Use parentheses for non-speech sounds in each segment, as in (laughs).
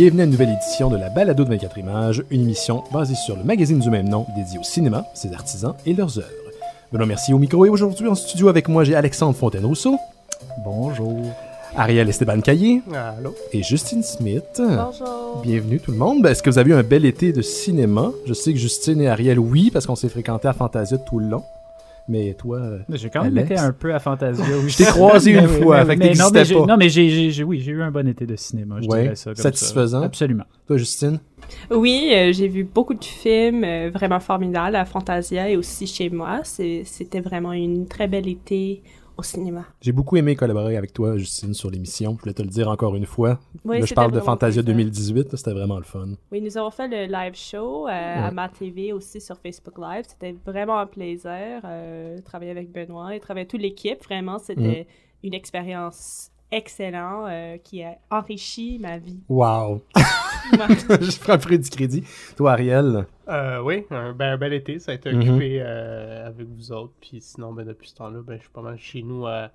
bienvenue à une nouvelle édition de la Balado de 24 images, une émission basée sur le magazine du même nom dédié au cinéma, ses artisans et leurs œuvres. Benoît Mercier au micro et aujourd'hui en studio avec moi j'ai Alexandre Fontaine-Rousseau, Bonjour. Ariel Esteban Caillé Allô? et Justine Smith. Bonjour. Bienvenue tout le monde. Ben, Est-ce que vous avez eu un bel été de cinéma? Je sais que Justine et Ariel, oui, parce qu'on s'est fréquentés à Fantasia tout le long. Mais toi, J'ai quand même Alex? été un peu à Fantasia. Oui, Je t'ai croisé une (laughs) fois, fait que mais, non, mais pas. non, mais j'ai, j'ai- j'ai- oui, j'ai eu un bon été de cinéma, je Ouais. dirais ça. comme Satisfaisant? ça. Absolument. toi Justine, Oui, euh, j'ai vu beaucoup de films euh, vraiment formidables à Fantasia et aussi chez moi. C'est- C'était vraiment une très belle été au cinéma. j'ai beaucoup aimé collaborer avec toi, Justine, sur l'émission. Je voulais te le dire encore une fois. Oui, Là, je parle de Fantasia plaisant. 2018, là, c'était vraiment le fun. Oui, nous avons fait le live show euh, à ma TV aussi sur Facebook Live. C'était vraiment un plaisir euh, de travailler avec Benoît et travailler toute l'équipe. Vraiment, c'était Mm. une expérience excellente euh, qui a enrichi ma vie. Wow! (laughs) je peu du crédit. Toi, Ariel, Euh, oui, un, ben, un bel été, ça a été Mhm. occupé euh, avec vous autres. Puis sinon, ben, depuis ce temps-là, ben, je suis pas mal chez nous à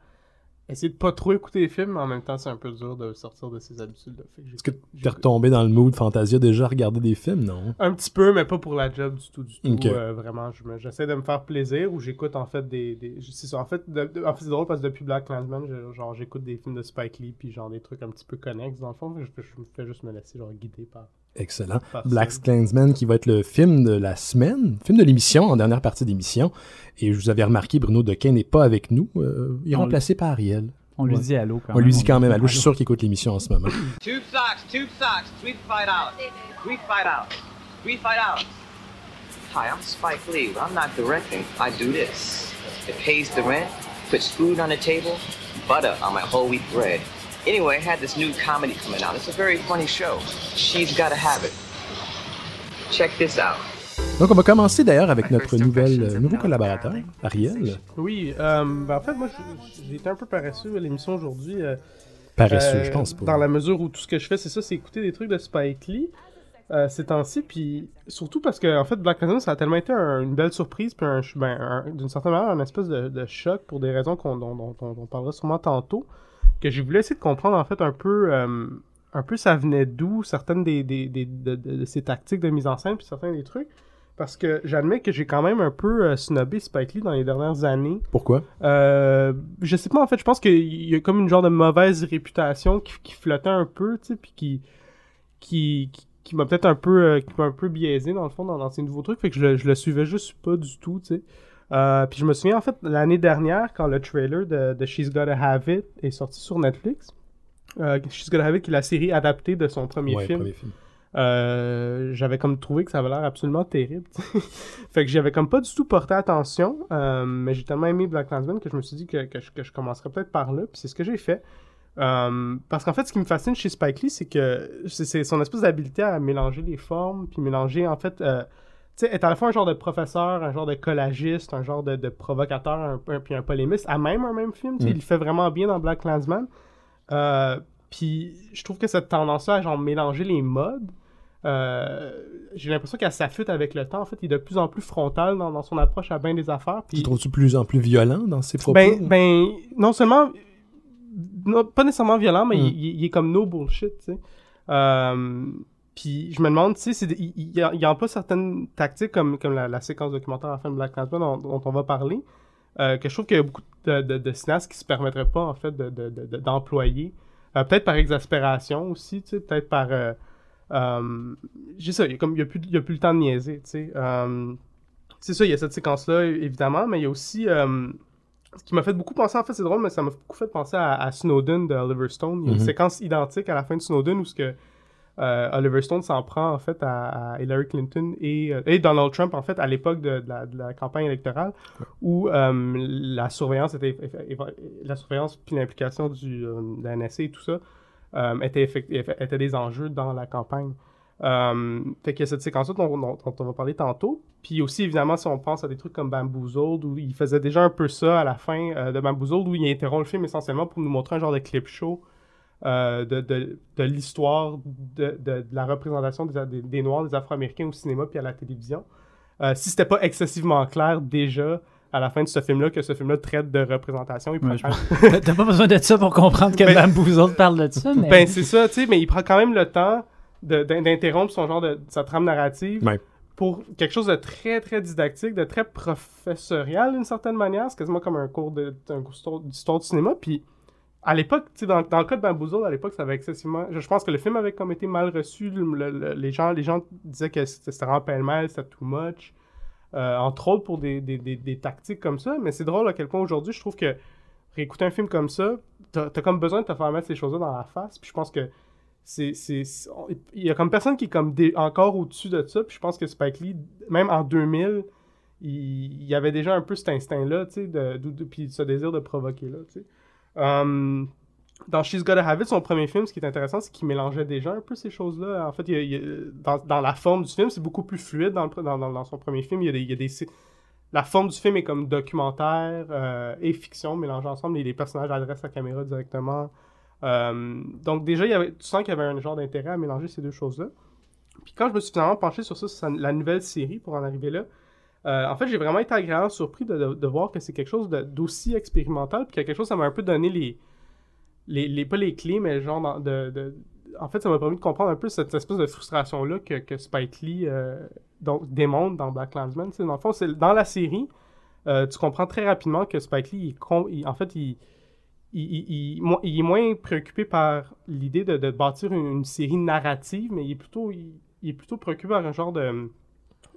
essayer de pas trop écouter les films, mais en même temps, c'est un peu dur de sortir de. Fait que est-ce que t'es retombé dans le mood Fantasia déjà regarder des films, non? Un petit peu, mais pas pour la job du tout, du tout. Euh, vraiment, je me- j'essaie de me faire plaisir ou j'écoute en fait des. des c'est en fait, de- de- en fait c'est drôle parce que depuis Black Clansman, genre j'écoute des films de Spike Lee puis genre des trucs un petit peu connexes dans le fond. Je, je me fais juste me laisser genre guider par. Excellent. Black. Clansman qui va être le film de la semaine, film de l'émission, en dernière partie d'émission. Et je vous avais remarqué, Bruno Dequin n'est pas avec nous. Euh, il est On remplacé par Ariel. On lui Ouais. dit allô quand On même. lui dit quand même allô. Je suis sûr qu'il écoute l'émission en ce moment. Tube socks, tube socks, tweet fight out. Tweet fight out. Tweet fight out. Hi, I'm Spike Lee. When I'm not directing, I do this. It pays the rent, puts food on the table, butter on my whole wheat bread. Anyway, I had this new comedy coming out. It's a very funny show. She's gotta have it. Check this out. Donc, on va commencer d'ailleurs avec notre nouvelle, euh, nouveau collaborateur, Ariel. Oui, euh, ben en fait, moi, j'ai- été un peu paresseux à l'émission aujourd'hui. euh, Paresseux, euh, je pense pas. Dans la mesure où tout ce que je fais, c'est ça, c'est écouter des trucs de Spike Lee euh, ces temps-ci. Puis surtout parce que, en fait, Black Clansman, ça a tellement été un- une belle surprise, puis un, ben, un- d'une certaine manière, un espèce de, de choc pour des raisons qu'on, dont, dont- dont on parlera sûrement tantôt, que j'ai voulu essayer de comprendre, en fait, un peu. euh, un peu ça venait d'où certaines des, des, des- de, de- de ces tactiques de mise en scène puis certains des trucs parce que j'admets que j'ai quand même un peu euh, snobé Spike Lee dans les dernières années Pourquoi? euh, je sais pas, en fait, je pense qu'il y a comme une genre de mauvaise réputation qui, qui flottait un peu, tu sais, puis qui, qui, qui, qui m'a peut-être un peu, euh, qui m'a un peu biaisé, dans le fond, dans, dans ces nouveaux trucs, fait que je, le- je le suivais juste pas du tout, tu sais. Euh, puis je me souviens, en fait, l'année dernière, quand le trailer de, de She's Gotta Have It est sorti sur Netflix, euh, She's Gotta Have It, qui est la série adaptée de son premier Ouais, film, premier film. euh, j'avais comme trouvé que ça avait l'air absolument terrible. (laughs) fait que j'avais comme pas du tout porté attention, euh, mais j'ai tellement aimé Black Clansman que je me suis dit que, que, je, que je commencerais peut-être par là, puis c'est ce que j'ai fait. Euh, parce qu'en fait, ce qui me fascine chez Spike Lee, c'est que c'est son espèce d'habileté à mélanger les formes, puis mélanger en fait, sais, être à la fois un genre de professeur, un genre de collagiste, un genre de, de provocateur, un, un- puis un polémiste, à même un même film. tu Mm. Il le fait vraiment bien dans Black Clansman. Euh, puis je trouve que cette tendance-là à genre mélanger les modes, euh, j'ai l'impression qu'elle s'affûte avec le temps. En fait, il est de plus en plus frontal dans, dans son approche à bien des affaires. Tu Puis, trouves-tu de plus en plus violent dans ses propos? ben, ben, non seulement, non, pas nécessairement violent, mais Mm. il, il- il est comme no bullshit, tu sais. Euh, puis je me demande, tu sais, il, il, a pas certaines tactiques comme, comme la, la séquence documentaire à la fin de Black Clansman dont, dont on va parler, euh, que je trouve qu'il y a beaucoup de, de, de cinéastes qui se permettraient pas, en fait, de- de- de- de- d'employer. Euh, peut-être par exaspération aussi, tu sais, peut-être par... Euh, j'ai ça, il y a a plus, le temps de niaiser, tu sais. C'est ça, il y a cette séquence-là, évidemment, mais il y a aussi... ce qui m'a fait beaucoup penser, en fait, c'est drôle, mais ça m'a beaucoup fait penser à, à Snowden de Oliver Stone. Il y a une séquence identique à la fin de Snowden où ce que euh, Oliver Stone s'en prend, en fait, à, Hillary Clinton et, euh, et Donald Trump, en fait, à l'époque de, la, campagne électorale, où euh, la surveillance était, la surveillance l'implication du, de la NSA et tout ça était, des enjeux dans la campagne. Fait y a cette séquence-là dont, on va parler tantôt. Puis aussi, évidemment, si on pense à des trucs comme Bamboozled, où il faisait déjà un peu ça à la fin de Bamboozled, où il interrompt le film essentiellement pour nous montrer un genre de clip show euh, de, de, de l'histoire de, de, de la représentation des, des, des Noirs, des Afro-Américains au cinéma puis à la télévision. Euh, si c'était pas excessivement clair déjà à la fin de ce film-là que ce film-là traite de représentation, il prend je (laughs) T'as- pas besoin de ça pour comprendre que Ben- Bamboozled parle de ça, mais... Ben, c'est ça, tu sais, mais il prend quand même le temps d'interrompre son genre de sa trame narrative Ouais. pour quelque chose de très très didactique, de très professorial d'une certaine manière. C'est quasiment comme un cours de- un cours d'histoire- d'histoire du cinéma. Puis à l'époque, dans, dans le cas de Bamboozle, à l'époque, ça avait excessivement. Je, pense que le film avait comme été mal reçu. Le- le- le- les, gens, les gens disaient que c'était vraiment pêle-mêle, c'était too much. Euh, entre autres pour des, des, des, tactiques comme ça. Mais c'est drôle à quel point aujourd'hui, je trouve que réécouter un film comme ça, t'as as comme besoin de te faire mettre ces choses-là dans la face. Puis je pense que c'est il y a comme personne qui est comme encore au-dessus de ça puis je pense que Spike Lee même en 2000 il, y avait déjà un peu cet instinct là tu sais de, de- puis ce désir de provoquer là tu sais Um, dans She's Gotta Have It son premier film ce qui est intéressant c'est qu'il mélangeait déjà un peu ces choses là en fait dans, la forme du film c'est beaucoup plus fluide dans, son premier film. Il y a des, la forme du film est comme documentaire euh, et fiction mélangés ensemble et les personnages adressent la caméra directement. Euh, donc déjà, tu sens qu'il y avait un genre d'intérêt à mélanger ces deux choses-là. Puis quand je me suis finalement penché sur ça, sur la nouvelle série pour en arriver là, euh, en fait, j'ai vraiment été agréablement surpris de, voir que c'est quelque chose d'aussi expérimental, puis a quelque chose, ça m'a un peu donné les, pas les clés, mais genre de, en fait, ça m'a permis de comprendre un peu cette espèce de frustration-là que, que Spike Lee euh, donc, dans Black sais, dans le fond, dans la série, euh, tu comprends très rapidement que Spike Lee, en fait, il, est moins préoccupé par l'idée de, bâtir une, série narrative, mais il est plutôt, préoccupé par un genre de.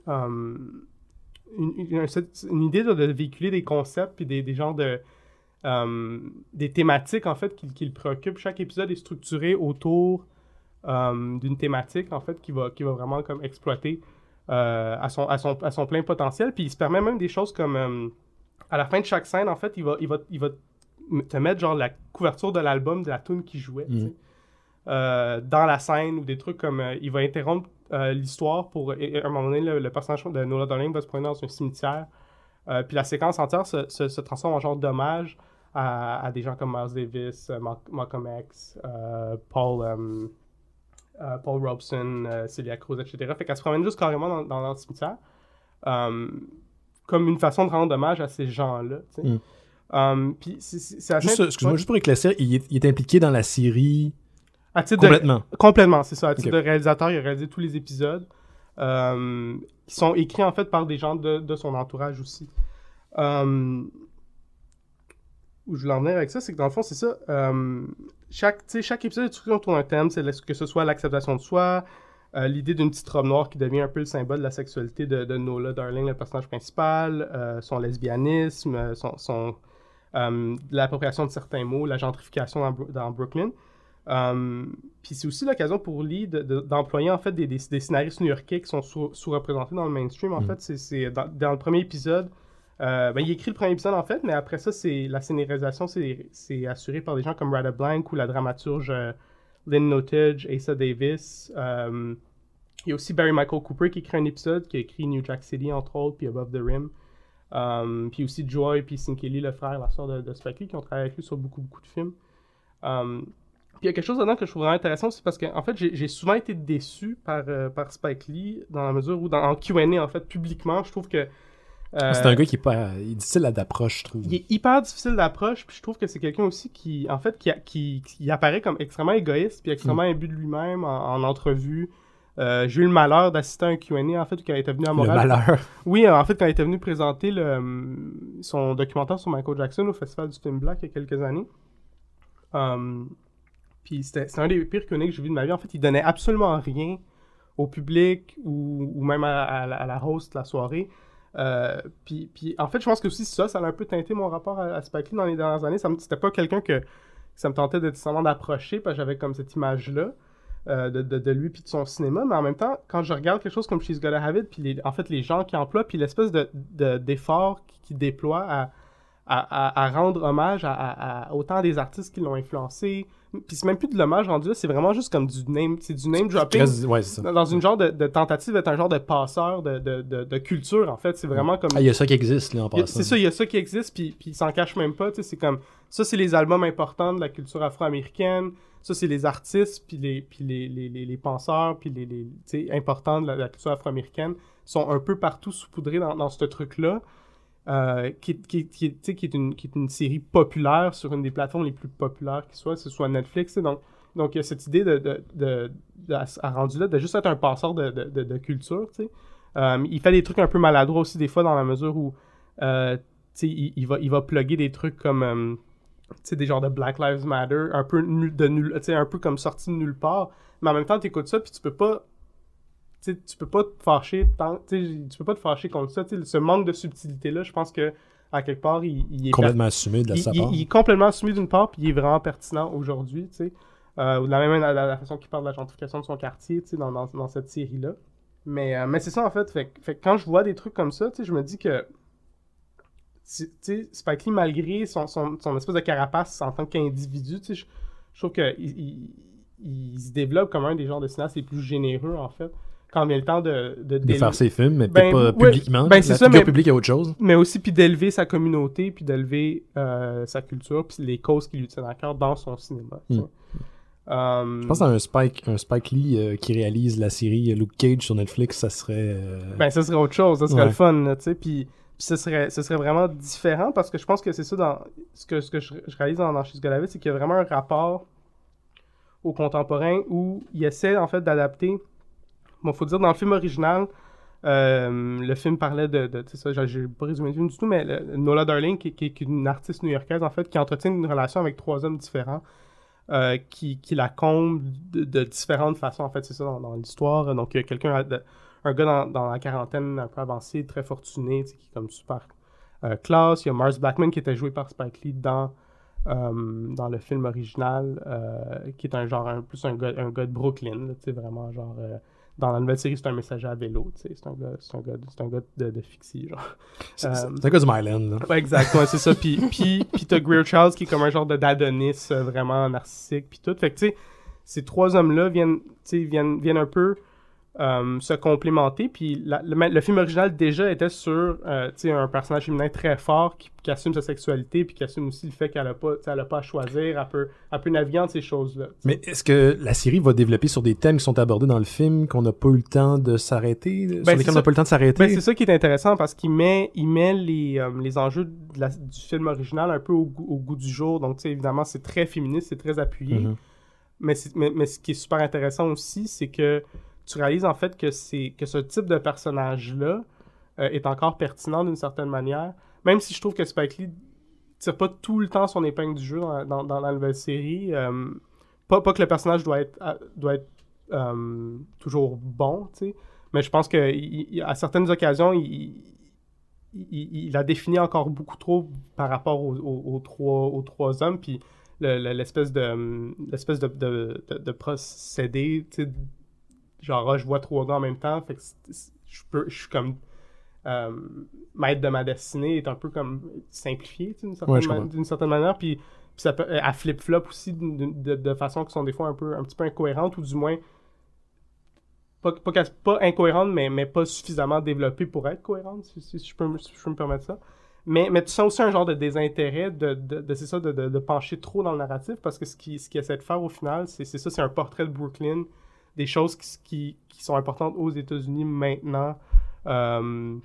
euh, une, une- un- une idée de, de véhiculer des concepts puis des, des genres de. euh, des thématiques en fait qui, qui le préoccupent. Chaque épisode est structuré autour euh, d'une thématique en fait qui va, qui va vraiment comme exploiter euh, à, son, à, son, à son plein potentiel. Puis il se permet même des choses comme à la fin de chaque scène en fait il va, il va, il va te mettre genre la couverture de l'album de la tune qui jouait euh, dans la scène ou des trucs comme euh, il va interrompre euh, l'histoire pour et- à un moment donné le, le personnage de Nola Darling va se promener dans un cimetière euh, puis la séquence entière se, se- se transforme en genre d'hommage à, à des gens comme Miles Davis, euh, Mal- Malcolm X, Paul, Paul Robeson, euh, Celia Cruz, etc. Fait qu'elle se promène juste carrément dans, dans le cimetière comme une façon de rendre hommage à ces gens-là. Mm. Um, puis c'est- c'est c'est assez- Juste, excuse-moi, juste pour éclaircir, il est, il est impliqué dans la série À titre de- complètement. Complètement, c'est ça. À titre Ok. de réalisateur, il a réalisé tous les épisodes euh, qui sont écrits en fait par des gens de, de son entourage aussi. Euh, où je voulais en venir avec ça, c'est que dans le fond, c'est ça. euh, chaque, chaque épisode est structuré autour d'un thème, c'est que ce soit l'acceptation de soi, euh, l'idée d'une petite robe noire qui devient un peu le symbole de la sexualité de, de Nola Darling, le personnage principal, euh, son lesbianisme, son, son, l'appropriation de certains mots, la gentrification dans Brooklyn. Euh, puis c'est aussi l'occasion pour Lee de- de- d'employer en fait des, des, des scénaristes new-yorkais qui sont sous- sous-représentés dans le mainstream. En Mhm. fait, c'est- dans, dans le premier épisode. euh, ben, il écrit le premier épisode en fait, mais après ça, c'est la scénarisation, c'est c'est assuré par des gens comme Rada Blank ou la dramaturge euh, Lynn Notage, Asa Davis. euh, il y a aussi Barry Michael Cooper qui écrit un épisode, qui a écrit New Jack City entre autres, puis Above the Rim. Um, puis aussi Joy, puis Sinkeli, le frère, la soeur de, de Spike Lee, qui ont travaillé avec lui sur beaucoup, beaucoup de films. Um, puis il y a quelque chose dedans que je trouve vraiment intéressant, c'est parce que en fait, j'ai souvent été déçu par, euh, par Spike Lee, dans la mesure où, dans, en Q&A, en fait, publiquement, je trouve que... euh, C'est un gars qui est pas. Il est difficile à- d'approche, je trouve. il est hyper difficile d'approche, puis je trouve que c'est quelqu'un aussi qui, en fait, qui, a- qui, qui apparaît comme extrêmement égoïste, puis extrêmement Mm. imbu de lui-même en, en entrevue. Euh, J'ai eu le malheur d'assister à un Q&A, en fait, quand il était venu à Le Montréal. malheur. (laughs) Oui, en fait, quand il était venu présenter le, hum, son documentaire sur Michael Jackson au Festival du film Black il y a quelques années. Hum, puis c'était un des pires Q&A que j'ai vu de ma vie. En fait, il donnait absolument rien au public ou, ou même à, la- host de la soirée. Euh, puis, puis en fait, je pense que aussi ça, ça a un peu teinté mon rapport à, Spike Lee dans les dernières années. C'était pas quelqu'un que ça me tentait de d'approcher parce que j'avais comme cette image-là euh, de, de, lui puis de son cinéma. Mais en même temps, quand je regarde quelque chose comme She's Gotta Have puis les- en fait les gens qui emploient, puis l'espèce de, de- d'effort qui, qui déploie à, à, à- à rendre hommage à, autant des artistes qui l'ont influencé. Puis c'est même plus de l'hommage rendu là, c'est vraiment juste comme du name, c'est du name dropping Très- Ouais, c'est ça. dans dans une genre de, de tentative d'être un genre de passeur de, de, de, de culture en fait. C'est vraiment comme Ah, il y a ça qui existe, là, en passant. C'est ça, il y a ça qui existe, puis, puis il s'en cache même pas. tu sais, C'est comme ça, c'est les albums importants de la culture afro-américaine. Ça, c'est les artistes, puis les, puis les, les, les, les penseurs, puis les, les importants de la, culture afro-américaine sont un peu partout saupoudrés dans, dans ce truc-là. Euh, qui, qui, est- une, qui est une série populaire sur une des plateformes les plus populaires qui soit, que ce soit Netflix. Donc, Donc, il y a cette idée de, de, de, à, rendu là, de juste être un passeur de, culture. Euh, il fait des trucs un peu maladroits aussi, des fois, dans la mesure où, euh, il, il va, il va plugger des trucs comme, des genres de Black Lives Matter, un peu, nul, un peu comme sorti de nulle part. Mais en même temps, tu écoutes ça, puis tu peux pas tu peux pas te fâcher tant, tu peux pas te fâcher contre ça. Ce manque de subtilité là, je pense que à quelque part, il, il est Complètement assumé de la il, sa il- part. il est complètement assumé d'une part, puis il est vraiment pertinent aujourd'hui, tu. Euh, de la même manière, la, la façon qu'il parle de la gentrification de son quartier, tu dans, dans, dans cette série-là. Mais, euh, mais c'est ça, en fait. Quand je vois des trucs comme ça, je me dis que, Spike Lee, malgré son, son, son espèce de carapace en tant qu'individu, je, je trouve qu'il il, il se développe comme un des genres de cinéastes les plus généreux, en fait, quand vient le temps de... De, faire ses films, mais Ben, peut-être pas ouais, publiquement. ben, c'est ça, mais- publique est autre chose. mais aussi puis d'élever sa communauté, puis d'élever euh, sa culture, puis les causes qui lui tiennent à cœur dans son cinéma. tu sais. Mm. Euh, Je pense à un Spike, un Spike Lee euh, qui réalise la série Luke Cage sur Netflix, ça serait. euh, Ben, ça serait autre chose, ça serait Ouais. le fun, tu sais, puis, puis ce, serait, ce serait vraiment différent parce que je pense que c'est ça dans ce que, ce que je, je réalise dans, dans It, c'est qu'il y a vraiment un rapport au contemporain où il essaie en fait d'adapter. Bon, faut dire, dans le film original, euh, le film parlait de. tu sais, ça, j'ai- pas résumé le film du tout, mais Nola Darling, qui, est une artiste new-yorkaise, en fait, qui entretient une relation avec trois hommes différents. euh, qui, qui la comble de, différentes façons, en fait, c'est ça dans, l'histoire. Donc, il y a quelqu'un, de- un gars dans, la quarantaine un peu avancé, très fortuné, tu sais, qui est comme super euh, classe. Il y a Mars Blackman qui était joué par Spike Lee dans, euh, dans le film original, euh, qui est un genre, un, plus un gars, un gars de Brooklyn, tu sais, vraiment genre... dans la nouvelle série, c'est un messager à vélo, c'est un gars, c'est un gars, c'est un gars de, de. C'est Euh, c'est un gars du Myland. Ouais, exact, ouais, c'est ça. Puis, puis, puis t'as Greer Charles qui est comme un genre de d'Adonis euh, vraiment narcissique, puis tout. Fait que, tu sais, ces trois hommes-là viennent, viennent, viennent un peu euh, se complémenter. Puis la- le, le film original déjà était sur, euh, un personnage féminin très fort qui, qui assume sa sexualité, puis qui assume aussi le fait qu'elle a pas, elle a pas à choisir, elle peut, elle peut naviguer entre ces choses-là. Mais est-ce que la série va développer sur des thèmes qui sont abordés dans le film, qu'on n'a pas eu le temps de s'arrêter, sur Ben, c'est lesquels on ça. n'a pas eu le temps de s'arrêter? Ben, c'est ça qui est intéressant parce qu'il met, il met les, euh, les enjeux de la- du film original un peu au, goût- au goût du jour. Donc, tu sais, évidemment, c'est très féministe, c'est très appuyé. Mhm. Mais, mais, mais ce qui est super intéressant aussi, c'est que tu réalises en fait que, c'est, que ce type de personnage-là euh, est encore pertinent d'une certaine manière. Même si je trouve que Spike Lee tire pas tout le temps son épingle du jeu dans, dans, dans la nouvelle série. euh, pas, pas que le personnage doit être, à- doit être euh, toujours bon, tu sais. Mais je pense que il- il- à certaines occasions, il, il, a défini encore beaucoup trop par rapport aux, aux- trois, aux trois hommes. Puis le- le- l'espèce de hum, l'espèce de, de, de- procédé, genre ah, je vois trois gars en même temps, fait que je peux je suis comme euh, maître de ma destinée est un peu comme simplifié d'une certaine, Ouais, certaine manière, puis, puis ça peut à flip flop aussi de, de façon qui sont des fois un peu un petit peu incohérentes ou du moins pas, pas, pas incohérentes, mais, mais pas suffisamment développées pour être cohérentes, si, si- si je, peux, si je peux me permettre ça. Mais, mais tu sens aussi un genre de désintérêt de, de, de- c'est ça, de, de, pencher trop dans le narratif, parce que ce qu'il ce qu'il essaie de faire au final, c'est c'est ça, c'est un portrait de Brooklyn, des choses qui, qui, qui sont importantes aux États-Unis maintenant. Euh,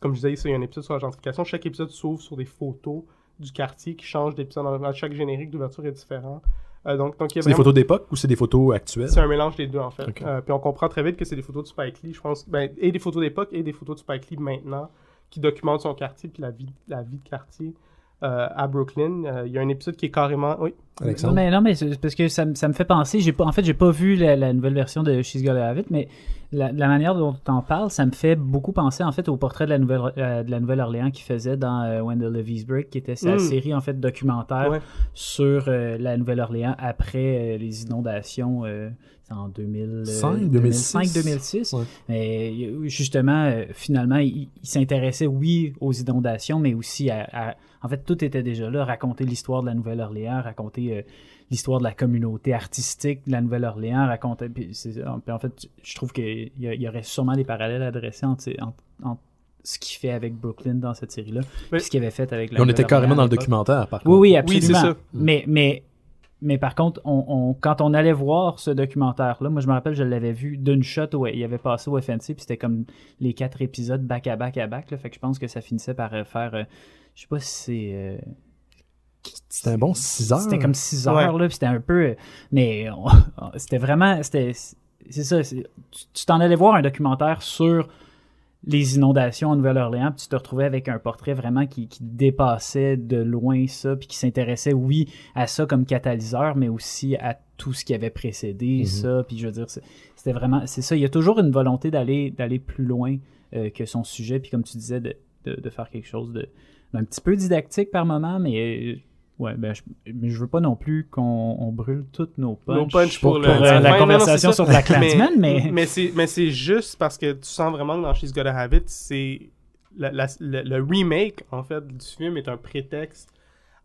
comme je disais, il y a un épisode sur la gentrification. Chaque épisode s'ouvre sur des photos du quartier qui changent d'épisode. Chaque générique d'ouverture est différent. Euh, donc, C'est des photos d'époque ou c'est des photos actuelles? c'est un mélange des deux, en fait. Euh, puis on comprend très vite que c'est des photos de Spike Lee, je pense. Ben, et des photos d'époque et des photos de Spike Lee maintenant, qui documentent son quartier puis la vie, la vie de quartier euh, à Brooklyn. Il y a un épisode qui est carrément... Oui, Non, Alexandre? mais, non, mais c'est parce que ça, me- ça me fait penser. J'ai pas, en fait, j'ai pas vu la, la nouvelle version de She's Gotta Have It, mais la, la manière dont tu en parles, ça me fait beaucoup penser en fait au portrait de la Nouvelle euh, de la Nouvelle-Orléans qu'il faisait dans euh, When the Levees Break, qui était sa Mm. série en fait documentaire Ouais. sur euh, la Nouvelle-Orléans après euh, les inondations. euh, c'est en 2000, Cinq, 2005, 2006. 2006. Ouais. Mais justement, finalement, il, il s'intéressait, oui, aux inondations, mais aussi à, à- En fait, tout était déjà là. Raconter l'histoire de la Nouvelle-Orléans, raconter euh, l'histoire de la communauté artistique de la Nouvelle-Orléans, raconter. Puis, en fait, je trouve qu'il y, y aurait sûrement des parallèles à dresser entre, entre- entre ce qu'il fait avec Brooklyn dans cette série-là, puis ce qu'il avait fait avec la on était carrément dans le documentaire, par Oui, contre. oui, Oui, c'est absolument. ça. Mais, mais, mais par contre, on, on- quand on allait voir ce documentaire-là, moi je me rappelle, je l'avais vu d'une shot où il avait passé au FNC, puis c'était comme les quatre épisodes back à back à back. Là, fait que je pense que ça finissait par euh, faire. euh, je sais pas si c'est. euh, C'était un bon 6 heures. C'était comme 6 heures, Ouais. là, puis c'était un peu. Mais on- c'était vraiment. C'était, c'est ça. tu t'en allais voir un documentaire sur les inondations en Nouvelle-Orléans, puis tu te retrouvais avec un portrait vraiment qui, qui dépassait de loin ça, puis qui s'intéressait, oui, à ça comme catalyseur, mais aussi à tout ce qui avait précédé Mhm. ça. Puis je veux dire, c'est- c'était vraiment. C'est ça. Il y a toujours une volonté d'aller, d'aller plus loin euh, que son sujet, puis comme tu disais, de, de, de faire quelque chose de, d'un petit peu didactique par moment, mais. Ouais, ben, je, mais je veux pas non plus qu'on on brûle toutes nos punchs, Nos punchs pour, pour le- pour, la la fin. Non, non, conversation sur Black Klansman, mais, (laughs) mais c'est mais c'est juste parce que tu sens vraiment que dans She's Gotta Have It, c'est la- la- le, le remake en fait du film est un prétexte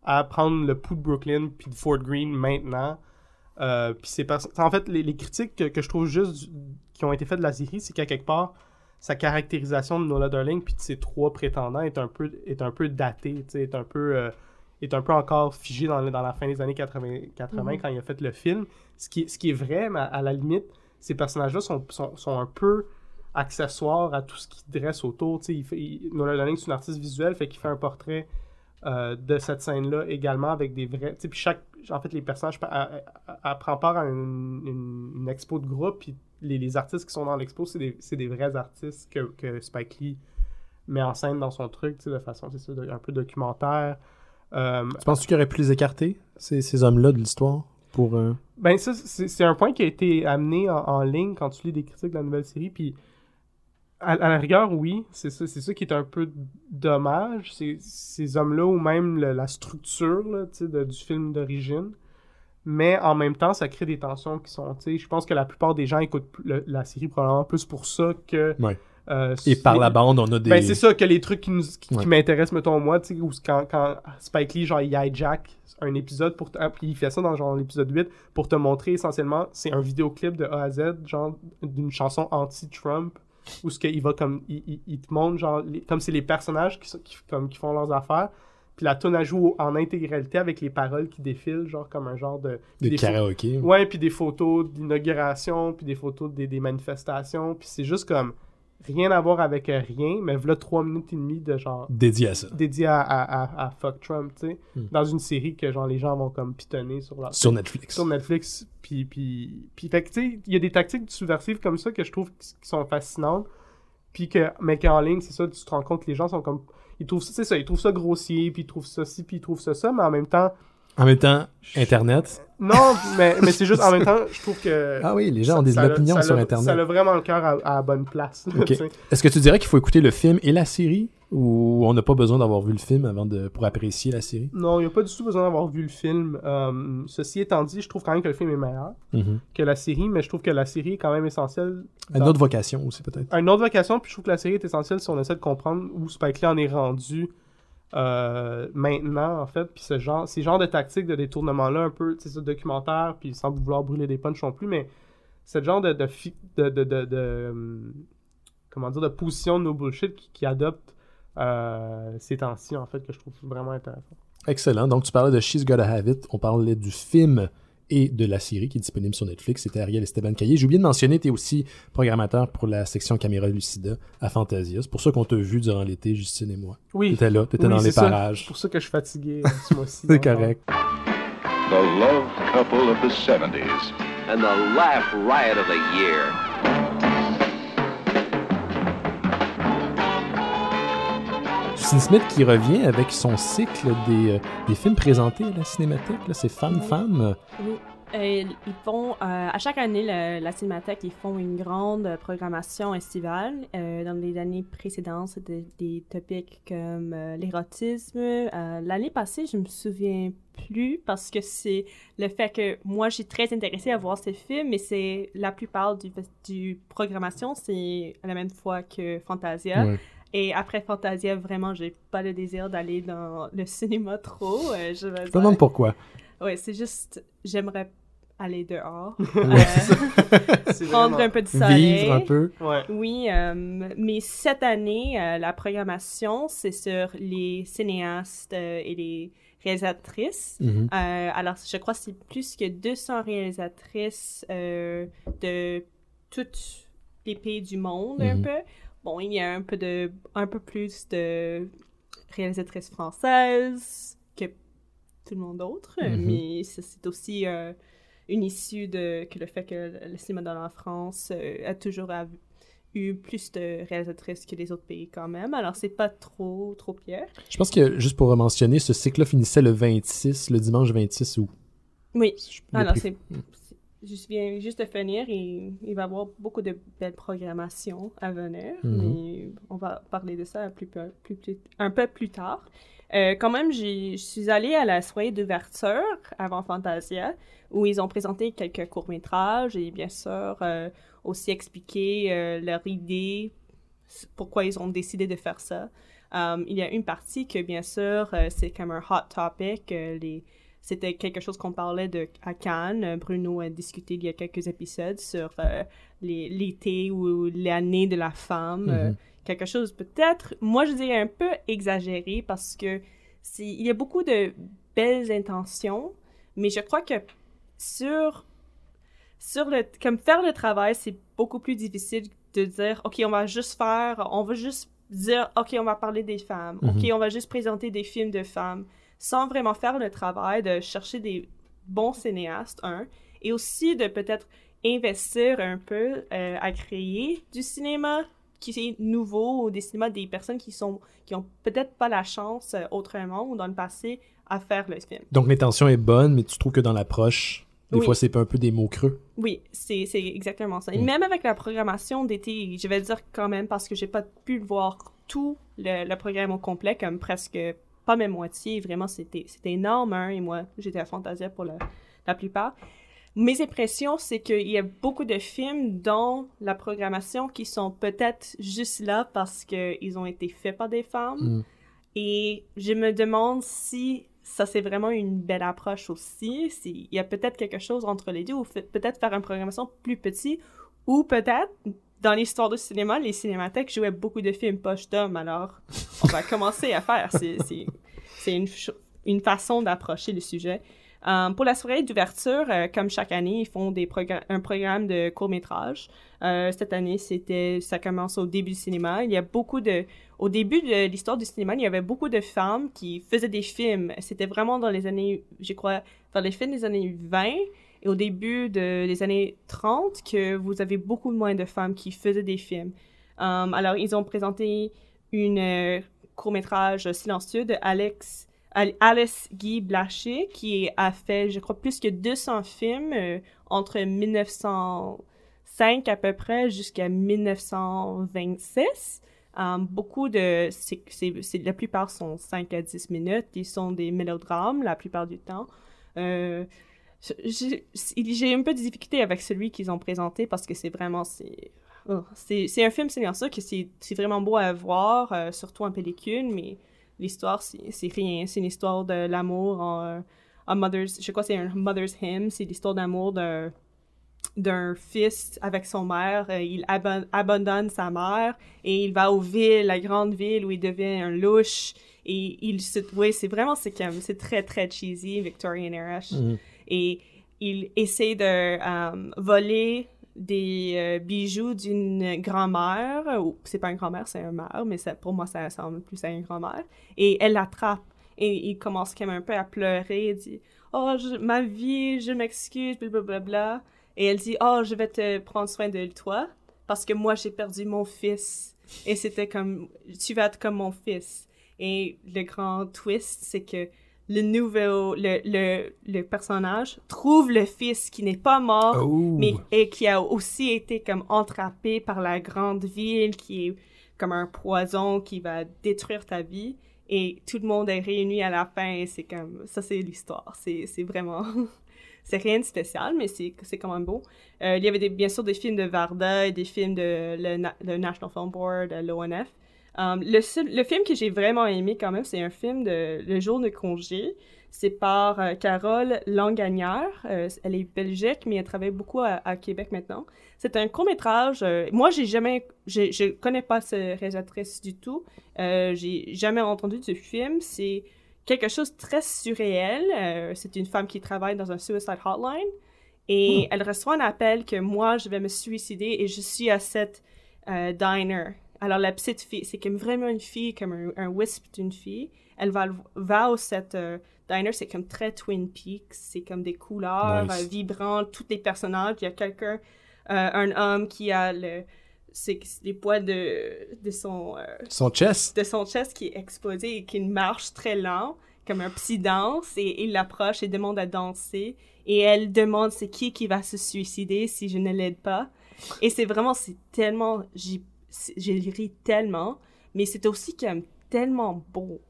à prendre le pouls de Brooklyn puis de Fort Greene maintenant. Euh, puis c'est parce en fait les, les critiques que, que je trouve juste du- qui ont été faites de la série, c'est qu'à quelque part sa caractérisation de Nola Darling puis de ses trois prétendants est un peu est un peu datée, est un peu euh, est un peu encore figé dans, dans la fin des années 80, 80 Mhm. quand il a fait le film. Ce qui, ce qui est vrai, mais à, à la limite, ces personnages-là sont, sont, sont un peu accessoires à tout ce qui dresse autour. Il fait, il, Nolan Darling, c'est une artiste visuelle, fait qu'il fait un portrait euh, de cette scène-là également avec des vrais. Puis chaque. En fait, les personnages. Elle, elle- elle prend part à une, une- une expo de groupe, puis les, les artistes qui sont dans l'expo, c'est des, des vrais artistes que, que Spike Lee met en scène dans son truc, de façon, c'est ça, un peu documentaire. Euh, Tu penses qu'il aurait pu les écarter, ces, ces hommes-là de l'histoire, pour... euh, Ben ça, c'est un point qui a été amené en, en ligne quand tu lis des critiques de la nouvelle série, puis à, à la rigueur, oui, c'est ça, ça qui est un peu dommage, ces hommes-là ou même le- la structure là, de- du film d'origine, mais en même temps, ça crée des tensions qui sont, tu sais, je pense que la plupart des gens écoutent le- la série probablement plus pour ça que... Ouais. Euh, Et par la bande, on a des... ben, c'est ça que les trucs qui, nous, qui, m'intéressent, mettons, moi, tu sais, quand, quand Spike Lee, genre, il hijack un épisode pour te- ah, puis il fait ça dans genre l'épisode 8 pour te montrer essentiellement, c'est un vidéoclip de A à Z, genre, d'une chanson anti-Trump, où ce qu'il va comme, il, il- il te montre, genre, les- comme c'est les personnages qui, sont- qui, comme, qui font leurs affaires, puis la tune à joue en intégralité avec les paroles qui défilent, genre, comme un genre de... Des, des karaokés. Ouais, puis des photos d'inauguration, puis des photos des, des manifestations, puis c'est juste comme rien à voir avec euh, rien, mais voilà trois minutes et demie de genre Dédiés à ça. dédié à, à, à, à fuck Trump, tu sais, Hmm. dans une série que genre les gens vont comme pitonner sur leur Sur Netflix. sur Netflix, puis puis puis fait que tu sais, il y a des tactiques subversives comme ça que je trouve qui sont fascinantes, puis que mais qu'en ligne, c'est ça, tu te rends compte que les gens sont comme ils trouvent c'est ça, ils trouvent ça grossier, puis ils trouvent ça ci, puis ils trouvent ça ça, mais en même temps En même temps, Internet. non, mais, mais c'est juste en même temps, je trouve que Ah oui, les gens ont des opinions sur Internet. Ça a vraiment le cœur à, à la bonne place. (laughs) Est-ce que tu dirais qu'il faut écouter le film et la série ou on n'a pas besoin d'avoir vu le film avant de pour apprécier la série? Non, il n'y a pas du tout besoin d'avoir vu le film. Euh, ceci étant dit, je trouve quand même que le film est meilleur Mhm. que la série, mais je trouve que la série est quand même essentielle. Une autre vocation aussi peut-être. Une autre vocation, puis je trouve que la série est essentielle si on essaie de comprendre où Spike Lee en est rendu euh, maintenant, en fait. Puis ce genre, ces genres de tactiques de détournement-là, un peu, tu sais, ce documentaire, puis sans vouloir brûler des punchs non plus, mais ce genre de, de, de, de, hum, comment dire, de position de no bullshit qui, qui adopte euh, ces temps-ci, en fait, que je trouve vraiment intéressant. Excellent. Donc tu parlais de She's Gotta Have It. On parlait du film et de la série qui est disponible sur Netflix. C'était Ariel Esteban Caillé. J'ai oublié de mentionner, tu es aussi programmateur pour la section Caméra Lucida à Fantasia. C'est pour ça qu'on t'a vu durant l'été, Justine et moi. Oui, T'étais là, t'étais Oui, dans les ça. parages. c'est pour ça que je suis fatigué (laughs) ce mois-ci. C'est correct. The love couple of the 70s. And the laugh riot of the year. Justine Smith qui revient avec son cycle des, euh, des films présentés à la Cinémathèque. C'est Femme Femme. Oui. Euh, ils font, euh, à chaque année, le- la Cinémathèque, ils font une grande programmation estivale. Euh, dans les années précédentes, c'était des topics comme l'érotisme. L'année passée, je me souviens plus parce que c'est le fait que moi, suis très intéressée à voir ces films, mais c'est la plupart du, du programmation, c'est à la même fois que Fantasia. Ouais. Et après Fantasia, vraiment, j'ai pas le désir d'aller dans le cinéma trop. euh, je me demande pourquoi. Ouais, c'est juste, j'aimerais aller dehors, (laughs) Ouais. euh, (laughs) prendre vraiment- un peu de soleil. Vivre un peu. Ouais. Oui, euh, mais cette année, euh, la programmation, c'est sur les cinéastes euh, et les réalisatrices. Mhm. Euh, alors, je crois que c'est plus que 200 réalisatrices euh, de tous les pays du monde, un Mhm. peu. Bon, il y a un peu, de, un peu plus de réalisatrices françaises que tout le monde d'autre, Mhm. mais c'est aussi euh, une issue de que le fait que le cinéma dans la France euh, a toujours eu plus de réalisatrices que les autres pays quand même, alors c'est pas trop, trop pire. Je pense que, juste pour mentionner, ce cycle-là finissait le 26, le dimanche 26 août. Oui, alors prix- c'est... Je viens juste de finir et il va y avoir beaucoup de belles programmations à venir, Mhm. mais on va parler de ça plus, plus, plus- un peu plus tard. Euh, quand même, je suis allée à la soirée d'ouverture avant Fantasia, où ils ont présenté quelques courts-métrages et bien sûr euh, aussi expliqué euh, leur idée, pourquoi ils ont décidé de faire ça. Um, il y a une partie que, bien sûr, c'est comme un hot topic. les... C'était quelque chose qu'on parlait de, à Cannes. Euh, Bruno a discuté il y a quelques épisodes sur euh, l'été ou l'année de la femme. euh, Mhm. quelque chose peut-être, moi je dirais un peu exagéré parce que il y a beaucoup de belles intentions, mais je crois que sur sur le comme faire le travail, c'est beaucoup plus difficile de dire OK, on va juste faire, on va juste dire OK, on va parler des femmes. Mhm. OK, on va juste présenter des films de femmes sans vraiment faire le travail de chercher des bons cinéastes un et aussi de peut-être investir un peu euh, à créer du cinéma qui est nouveau ou des cinémas des personnes qui sont qui ont peut-être pas la chance euh, autrement ou dans le passé à faire le film. Donc l'intention est bonne, mais tu trouves que dans l'approche, des Oui. fois, c'est un peu des mots creux? Oui, c'est exactement ça. Et Mm. même avec la programmation d'été, je vais dire quand même parce que j'ai pas pu voir tout le, le programme au complet, comme presque pas même moitié. Vraiment, c'était énorme. hein, et moi, j'étais à Fantasia pour la, la plupart. Mes impressions, c'est qu'il y a beaucoup de films dans la programmation qui sont peut-être juste là parce qu'ils ont été faits par des femmes. Mm. Et je me demande si ça, c'est vraiment une belle approche aussi. S'il y a peut-être quelque chose entre les deux, ou peut-être faire une programmation plus petite, ou peut-être, dans l'histoire du cinéma, les cinémathèques jouaient beaucoup de films poche d'hommes, alors on va commencer à faire. C'est- une, façon d'approcher le sujet. Euh, pour la soirée d'ouverture, euh, comme chaque année, ils font un programme de court-métrage. Euh, cette année, c'était, ça commence au début du cinéma. Il y a beaucoup de, au début de l'histoire du cinéma, il y avait beaucoup de femmes qui faisaient des films. C'était vraiment dans les années, je crois, vers les fins des années 20 au début de, des années 30 que vous avez beaucoup moins de femmes qui faisaient des films. Um, alors, ils ont présenté une euh, court-métrage silencieux de Alex, Al- Alice Guy Blaché qui a fait, je crois, plus que 200 films euh, entre 1905 à peu près jusqu'à 1926. Um, beaucoup de... c'est c'est- c'est- la plupart sont 5 à 10 minutes. Ils sont des mélodrames la plupart du temps. Euh, j'ai un peu de difficulté avec celui qu'ils ont présenté parce que c'est vraiment... c'est oh, c'est un film silencieux que c'est vraiment beau à voir, euh, surtout en pellicule, mais l'histoire, c'est rien. C'est une histoire de l'amour en, en Mother's... Je crois c'est un Mother's Hymn. C'est l'histoire d'amour d'un fils avec son mère. Euh, il abo- abandonne sa mère et il va aux villes, la grande ville où il devient un louche. Et il se... Oui, c'est vraiment... C'est. C'est très, très cheesy, Victorian era. Et il essaie de euh, voler des euh, bijoux d'une grand-mère. ou C'est pas une grand-mère, c'est un mère, mais pour moi, ça ressemble plus à une grand-mère. Et elle l'attrape. Et il commence comme un peu à pleurer. Il dit « Oh, ma vie, je m'excuse, blablabla. » Et elle dit « Oh, je vais te prendre soin de toi parce que moi, j'ai perdu mon fils. » Et c'était comme « Tu vas être comme mon fils. » Et le grand twist, c'est que le nouveau, le, le, le personnage trouve le fils qui n'est pas mort, Oh. mais et qui a aussi été comme entrappé par la grande ville, qui est comme un poison qui va détruire ta vie. Et tout le monde est réuni à la fin et c'est comme, ça c'est l'histoire. C'est, c'est vraiment, (laughs) c'est rien de spécial, mais c'est, c'est quand même beau. Euh, il y avait des, bien sûr des films de Varda et des films de le, le National Film Board, l'ONF. Um, le, film que j'ai vraiment aimé quand même, c'est un film de Le jour de congé. C'est par euh, Carole Langagnère. Euh, elle est belgique, mais elle travaille beaucoup à, à Québec maintenant. C'est un court métrage. euh, moi, j'ai jamais, je connais pas cette réalisatrice du tout. Euh, j'ai jamais entendu de film. C'est quelque chose de très surréel. C'est une femme qui travaille dans un suicide hotline et elle reçoit un appel que moi, je vais me suicider et je suis à cette diner Alors, la petite fille, c'est comme vraiment une fille, comme un, un wisp d'une fille. Elle va, va au cette euh, diner, c'est comme très Twin Peaks. C'est comme des couleurs Nice. euh, vibrantes, tous les personnages. Il y a quelqu'un, euh, un homme qui a le, c'est les poids de, de son, euh, Son chest. de son chest qui est exposé et qui marche très lent, comme un psy danse, et il l'approche et demande à danser. Et elle demande c'est qui qui va se suicider si je ne l'aide pas? Et c'est vraiment, c'est tellement, j'ai j'ai ri tellement, mais c'est aussi comme tellement beau.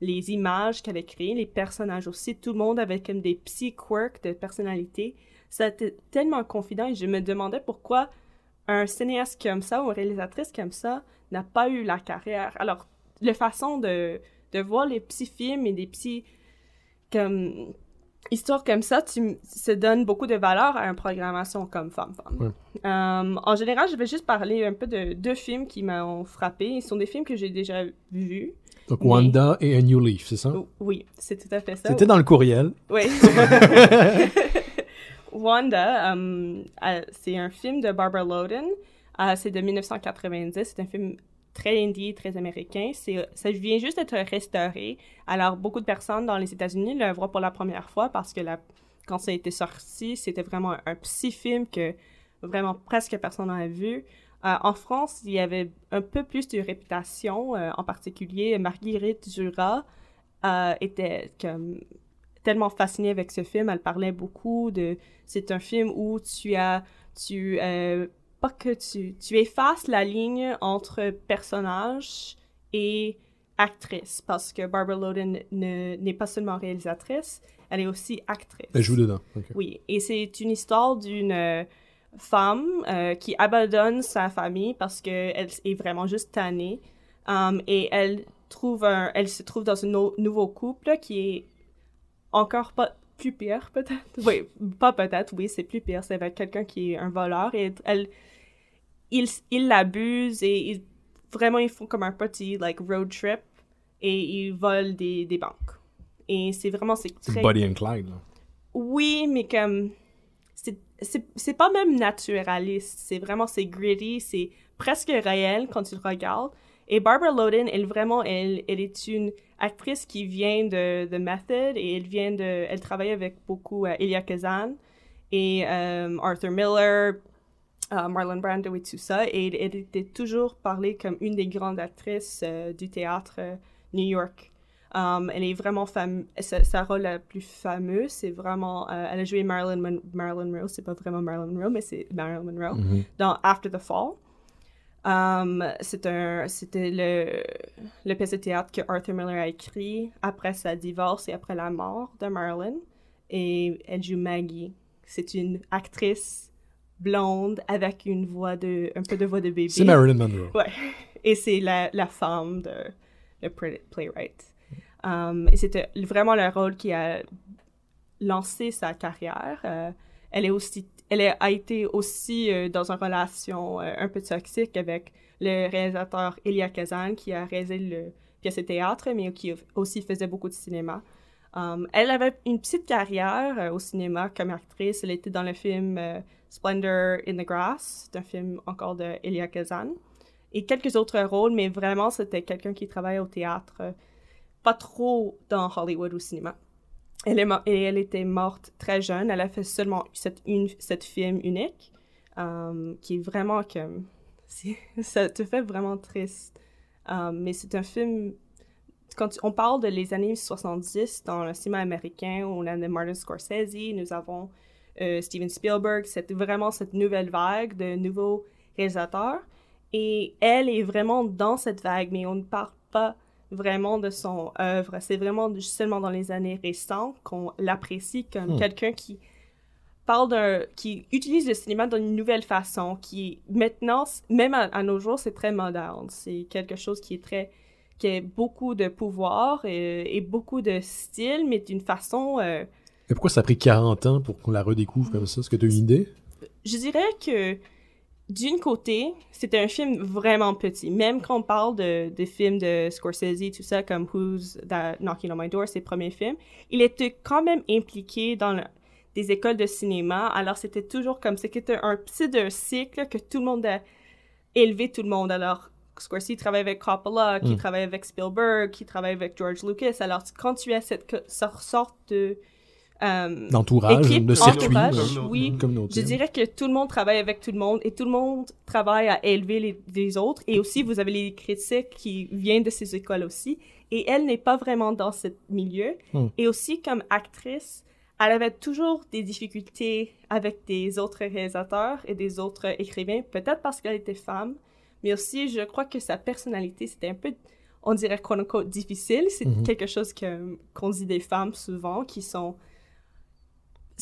Les images qu'elle a créées, les personnages aussi, tout le monde avait comme des petits quirks de personnalité. C'était tellement confident et je me demandais pourquoi un cinéaste comme ça ou une réalisatrice comme ça n'a pas eu la carrière. Alors, la façon de, de voir les petits films et des petits comme histoires comme ça, tu se donne beaucoup de valeur à une programmation comme Femme Femme. Ouais. Euh, en général, je vais juste parler un peu de deux films qui m'ont frappé. Ils sont des films que j'ai déjà vus. Donc, Mais- Wanda et A New Leaf, c'est ça? Oh, Oui, c'est tout à fait ça. C'était dans le courriel. Oui. (laughs) (laughs) Wanda, euh, c'est un film de Barbara Loden. Euh, c'est de 1990. C'est un film très indie, très américain. Ça vient juste d'être restauré. Alors, beaucoup de personnes dans les États-Unis le voient pour la première fois parce que quand ça a été sorti, c'était vraiment un, un petit film que vraiment presque personne n'avait vu. Euh, en France, il y avait un peu plus de réputation, euh, en particulier Marguerite Jura euh, était tellement fascinée avec ce film. Elle parlait beaucoup de. C'est un film où tu as. Tu. Pas que tu. Tu effaces la ligne entre personnage et actrice. Parce que Barbara Loden ne- n'est pas seulement réalisatrice, elle est aussi actrice. Elle joue dedans. Ok. Oui, et c'est une histoire d'une euh, femme euh, qui abandonne sa famille parce qu'elle est vraiment juste tannée. Um, et elle, trouve un, elle se trouve dans un no- nouveau couple qui est encore pas plus pire, peut-être. Oui, pas peut-être, oui, c'est plus pire. C'est avec quelqu'un qui est un voleur et elle, il, il l'abuse et vraiment ils font comme un petit like road trip et ils volent des, des banques. Et c'est vraiment, c'est très... Buddy and Clyde. là. Oui, mais comme c'est pas même naturaliste, c'est vraiment c'est gritty, c'est presque réel quand tu le regardes. Et Barbara Loden, elle vraiment elle elle est une actrice qui vient de de Method et elle vient de elle travaille avec beaucoup euh, Elia Kazan et euh, Arthur Miller, Marlon Brando et tout ça et elle, était toujours parlée comme une des grandes actrices euh, du théâtre euh, New York. Um, elle est vraiment. Sa, sa rôle la plus fameuse, c'est vraiment. euh, elle a joué Marilyn, Mon- Marilyn Monroe. C'est pas vraiment Marilyn Monroe, mais c'est Marilyn Monroe. Mhm. Dans After the Fall. Um, c'était le, le pièce de théâtre que Arthur Miller a écrit après sa divorce et après la mort de Marilyn. Et elle joue Maggie. C'est une actrice blonde avec une voix de. un peu de voix de bébé. C'est Marilyn Monroe. Ouais. (laughs) Et c'est la, la femme de le play- playwright. Um, et c'était vraiment le rôle qui a lancé sa carrière. Euh, elle est aussi, elle a été aussi euh, dans une relation euh, un peu toxique avec le réalisateur Elia Kazan qui a réalisé le pièce de théâtre, mais qui aussi faisait beaucoup de cinéma. Um, elle avait une petite carrière au cinéma comme actrice. Elle était dans le film Splendor in the Grass, c'est un film encore de Elia Kazan et quelques autres rôles, mais vraiment, c'était quelqu'un qui travaillait au théâtre, euh, pas trop dans Hollywood ou cinéma. Elle, est et elle était morte très jeune. Elle a fait seulement cette, une, cette film unique, euh, qui est vraiment comme... (laughs) Ça te fait vraiment triste. Euh, mais c'est un film... Quand on parle de les années 70 dans le cinéma américain, on a de Martin Scorsese, nous avons Steven Spielberg, c'est vraiment cette nouvelle vague de nouveaux réalisateurs. Et elle est vraiment dans cette vague, mais on ne parle pas vraiment de son œuvre. C'est vraiment seulement dans les années récentes qu'on l'apprécie comme Hmm. quelqu'un qui parle d'un, qui utilise le cinéma d'une nouvelle façon, qui maintenant, même à, à nos jours, c'est très moderne. C'est quelque chose qui est très, qui a beaucoup de pouvoir et, et beaucoup de style, mais d'une façon euh, Et pourquoi ça a pris 40 ans pour qu'on la redécouvre comme ça? Est-ce que tu as une idée? je dirais que d'une côté, c'était un film vraiment petit. Même quand on parle de, films de Scorsese, tout ça, comme Who's That Knocking on My Door, ses premiers films, il était quand même impliqué dans le- des écoles de cinéma. Alors, c'était toujours comme, c'était un petit d'un cycle que tout le monde a élevé tout le monde. Alors, Scorsese travaille avec Coppola, qui Mm. travaille avec Spielberg, qui travaille avec George Lucas. Alors, quand tu as cette sorte de euh, D'entourage, de circuit. euh, oui, je dirais que tout le monde travaille avec tout le monde et tout le monde travaille à élever les, les autres. Et aussi, vous avez les critiques qui viennent de ces écoles aussi. Et elle n'est pas vraiment dans ce milieu. Hmm. Et aussi, comme actrice, elle avait toujours des difficultés avec des autres réalisateurs et des autres écrivains, peut-être parce qu'elle était femme, mais aussi, je crois que sa personnalité, c'était un peu, on dirait, unquote, difficile. C'est Mhm. quelque chose qu'on dit des femmes souvent, qui sont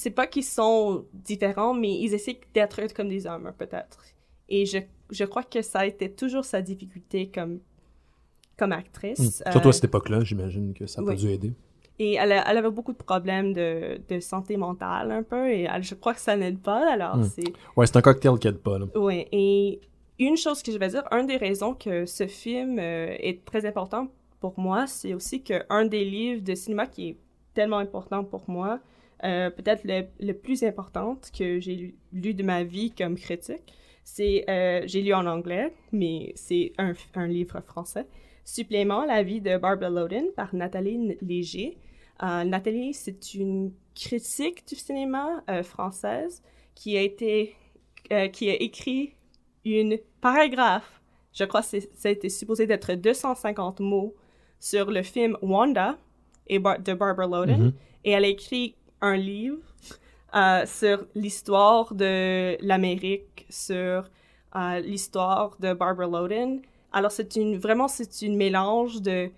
c'est pas qu'ils sont différents, mais ils essaient d'être comme des hommes, peut-être. Et je, je crois que ça a été toujours sa difficulté comme, comme Hmm. actrice. Surtout Euh, à cette époque-là, j'imagine que ça a pas dû aider. et elle, a- elle avait beaucoup de problèmes de, de santé mentale, un peu, et elle- je crois que ça n'aide pas, alors Hmm. c'est... Ouais, c'est un cocktail qui aide pas, là. Oui, et une chose que je vais dire, une des raisons que ce film euh, est très important pour moi, c'est aussi qu'un des livres de cinéma qui est tellement important pour moi, euh, peut-être le, le plus important que j'ai lu, lu de ma vie comme critique, c'est, euh, j'ai lu en anglais, mais c'est un, un livre français, Supplément, la vie de Barbara Loden par Nathalie Léger. Euh, Nathalie, c'est une critique du cinéma française qui a été, qui a écrit une paragraphe, je crois que ça a été supposé d'être 250 mots, sur le film Wanda et de Barbara Loden. Mhm. Et elle a écrit un livre euh, sur l'histoire de l'Amérique, sur euh, l'histoire de Barbara Loden. Alors, c'est une, vraiment, c'est une mélange de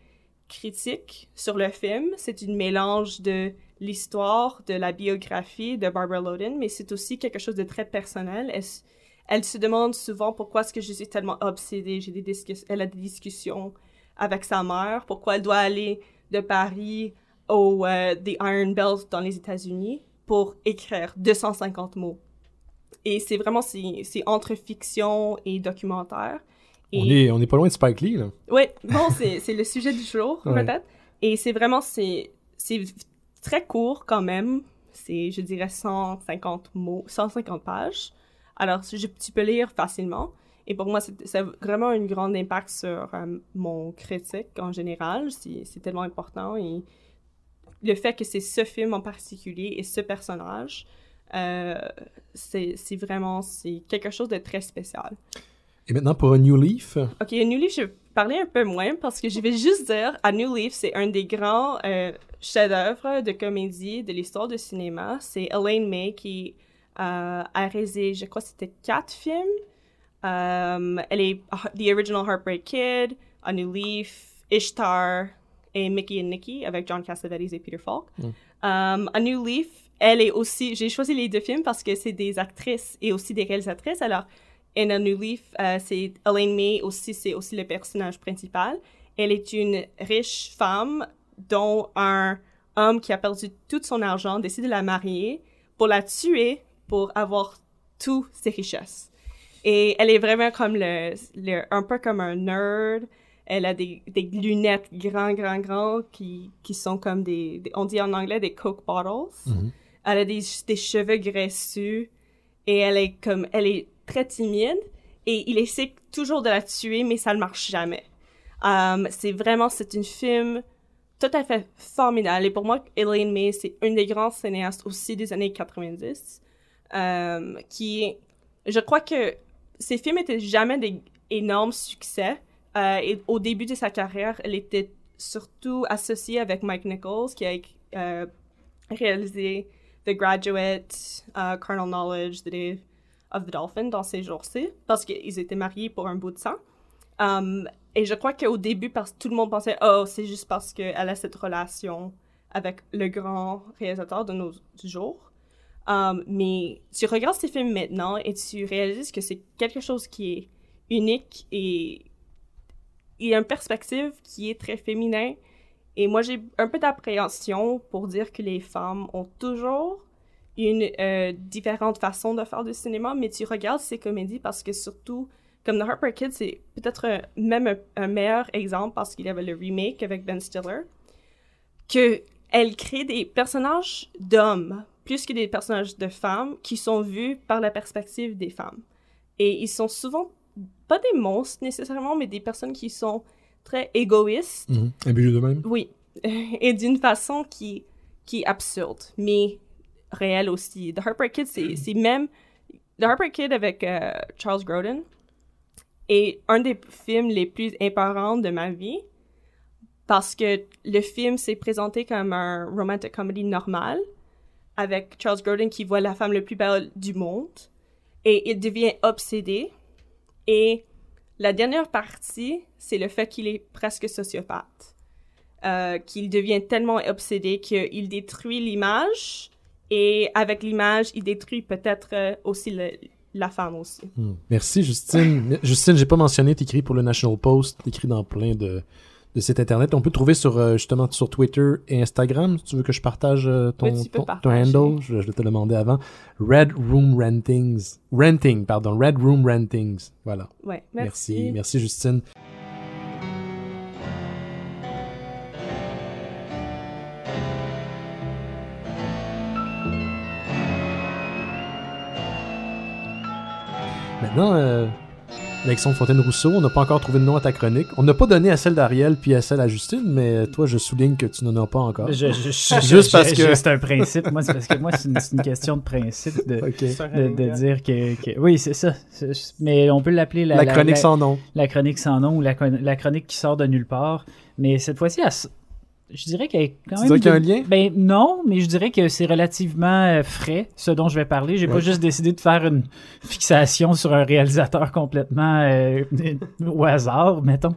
critique sur le film, c'est une mélange de l'histoire, de la biographie de Barbara Loden, mais c'est aussi quelque chose de très personnel. Elle, elle se demande souvent pourquoi est-ce que je suis tellement obsédée. J'ai des elle a des discussions avec sa mère, pourquoi elle doit aller de Paris au euh, The Iron Belt dans les États-Unis pour écrire 250 mots. Et c'est vraiment, c'est entre fiction et documentaire. On est, on est pas loin de Spike Lee, là. oui, bon, c'est le sujet du jour, Ouais. peut-être. Et c'est vraiment, c'est très court quand même. C'est, je dirais, 150 mots, 150 pages. Alors, je- tu peux lire facilement. Et pour moi, c'est ça a vraiment un grand impact sur euh, mon critique en général. C'est c'est tellement important. Et le fait que c'est ce film en particulier et ce personnage, euh, c'est vraiment c'est quelque chose de très spécial. Et maintenant, pour un New Leaf, Ok, New Leaf, je vais parler un peu moins parce que je vais juste dire, à New Leaf, c'est un des grands euh, chefs-d'œuvre de comédie de l'histoire du cinéma. C'est Elaine May qui euh, a réalisé, je crois, c'était quatre films. Elle est The Original Heartbreak Kid, A New Leaf, Ishtar et Mickey and Nicky avec John Cassavetes et Peter Falk. Um, A New Leaf, elle est aussi. J'ai choisi les deux films parce que c'est des actrices et aussi des réalisatrices. Alors, in A New Leaf, euh, c'est Elaine May aussi, c'est aussi le personnage principal. Elle est une riche femme dont un homme qui a perdu tout son argent décide de la marier pour la tuer pour avoir toutes ses richesses. Et elle est vraiment comme le, le- un peu comme un nerd. Elle a des, des lunettes grand, grand, grand qui, qui sont comme des, des- on dit en anglais des Coke bottles. Elle a des, des cheveux graisseux et elle est comme, elle est très timide et il essaie toujours de la tuer mais ça ne marche jamais. Um, c'est vraiment, c'est une film tout à fait formidable et pour moi, Elaine May, c'est une des grands cinéastes aussi des années 90 um, qui, je crois que ses films étaient jamais des énormes succès. Euh, et au début de sa carrière, elle était surtout associée avec Mike Nichols, qui a euh, réalisé The Graduate, uh, Carnal Knowledge, The Day of the Dolphin dans ces jours-ci, parce qu'ils étaient mariés pour un bout de sang. Um, et je crois qu'au début, parce, tout le monde pensait, oh, c'est juste parce qu'elle a cette relation avec le grand réalisateur de nos jours. Um, mais tu regardes ces films maintenant et tu réalises que c'est quelque chose qui est unique et il y a une perspective qui est très féminin. Et moi, j'ai un peu d'appréhension pour dire que les femmes ont toujours une euh, différente façon de faire du cinéma, mais tu regardes ces comédies parce que surtout, comme The Harper Kid, c'est peut-être même un, un meilleur exemple parce qu'il y avait le remake avec Ben Stiller, que elle crée des personnages d'hommes plus que des personnages de femmes qui sont vus par la perspective des femmes. Et ils sont souvent pas des monstres nécessairement, mais des personnes qui sont très égoïstes. Mhm. Imbus d'eux-mêmes. Oui, (laughs) et d'une façon qui, qui est absurde, mais réelle aussi. The Harper Kid, c'est même... The Harper Kid avec euh, Charles Grodin est un des films les plus éparants de ma vie parce que le film s'est présenté comme un romantic comedy normal avec Charles Grodin qui voit la femme la plus belle du monde et il devient obsédé et la dernière partie, c'est le fait qu'il est presque sociopathe. Euh, qu'il devient tellement obsédé qu'il détruit l'image et avec l'image, il détruit peut-être euh, aussi la femme aussi. Hmm. Merci, Justine. Justine, j'ai pas mentionné, t'écris pour le National Post, t'écris dans plein de, de sites internet. On peut te trouver sur, euh, justement, sur Twitter et Instagram. Si tu veux que je partage euh, ton, Oui, ton, handle, je, je te demandais avant. Red Room Rentings. Renting, pardon. Red Room Rentings. Voilà. Ouais, Merci. merci. Merci, Justine. Maintenant, euh, Alexandre Fontaine-Rousseau, on n'a pas encore trouvé de nom à ta chronique. On n'a pas donné à celle d'Ariel puis à celle à Justine, mais toi, je souligne que tu n'en as pas encore. Je- je- je- (laughs) Juste parce que- C'est un principe. Moi, c'est parce que moi, c'est une, question de principe de, dire que, que- Oui, c'est ça. Mais on peut l'appeler la, La, chronique sans nom. la chronique sans nom ou la, la chronique qui sort de nulle part. Mais cette fois-ci, je dirais qu'elle est quand Tu même. dirais qu'il y a un lien? Ben non, mais je dirais que c'est relativement euh, frais, ce dont je vais parler. J'ai Ouais. pas juste décidé de faire une fixation sur un réalisateur complètement euh, (laughs) au hasard, mettons.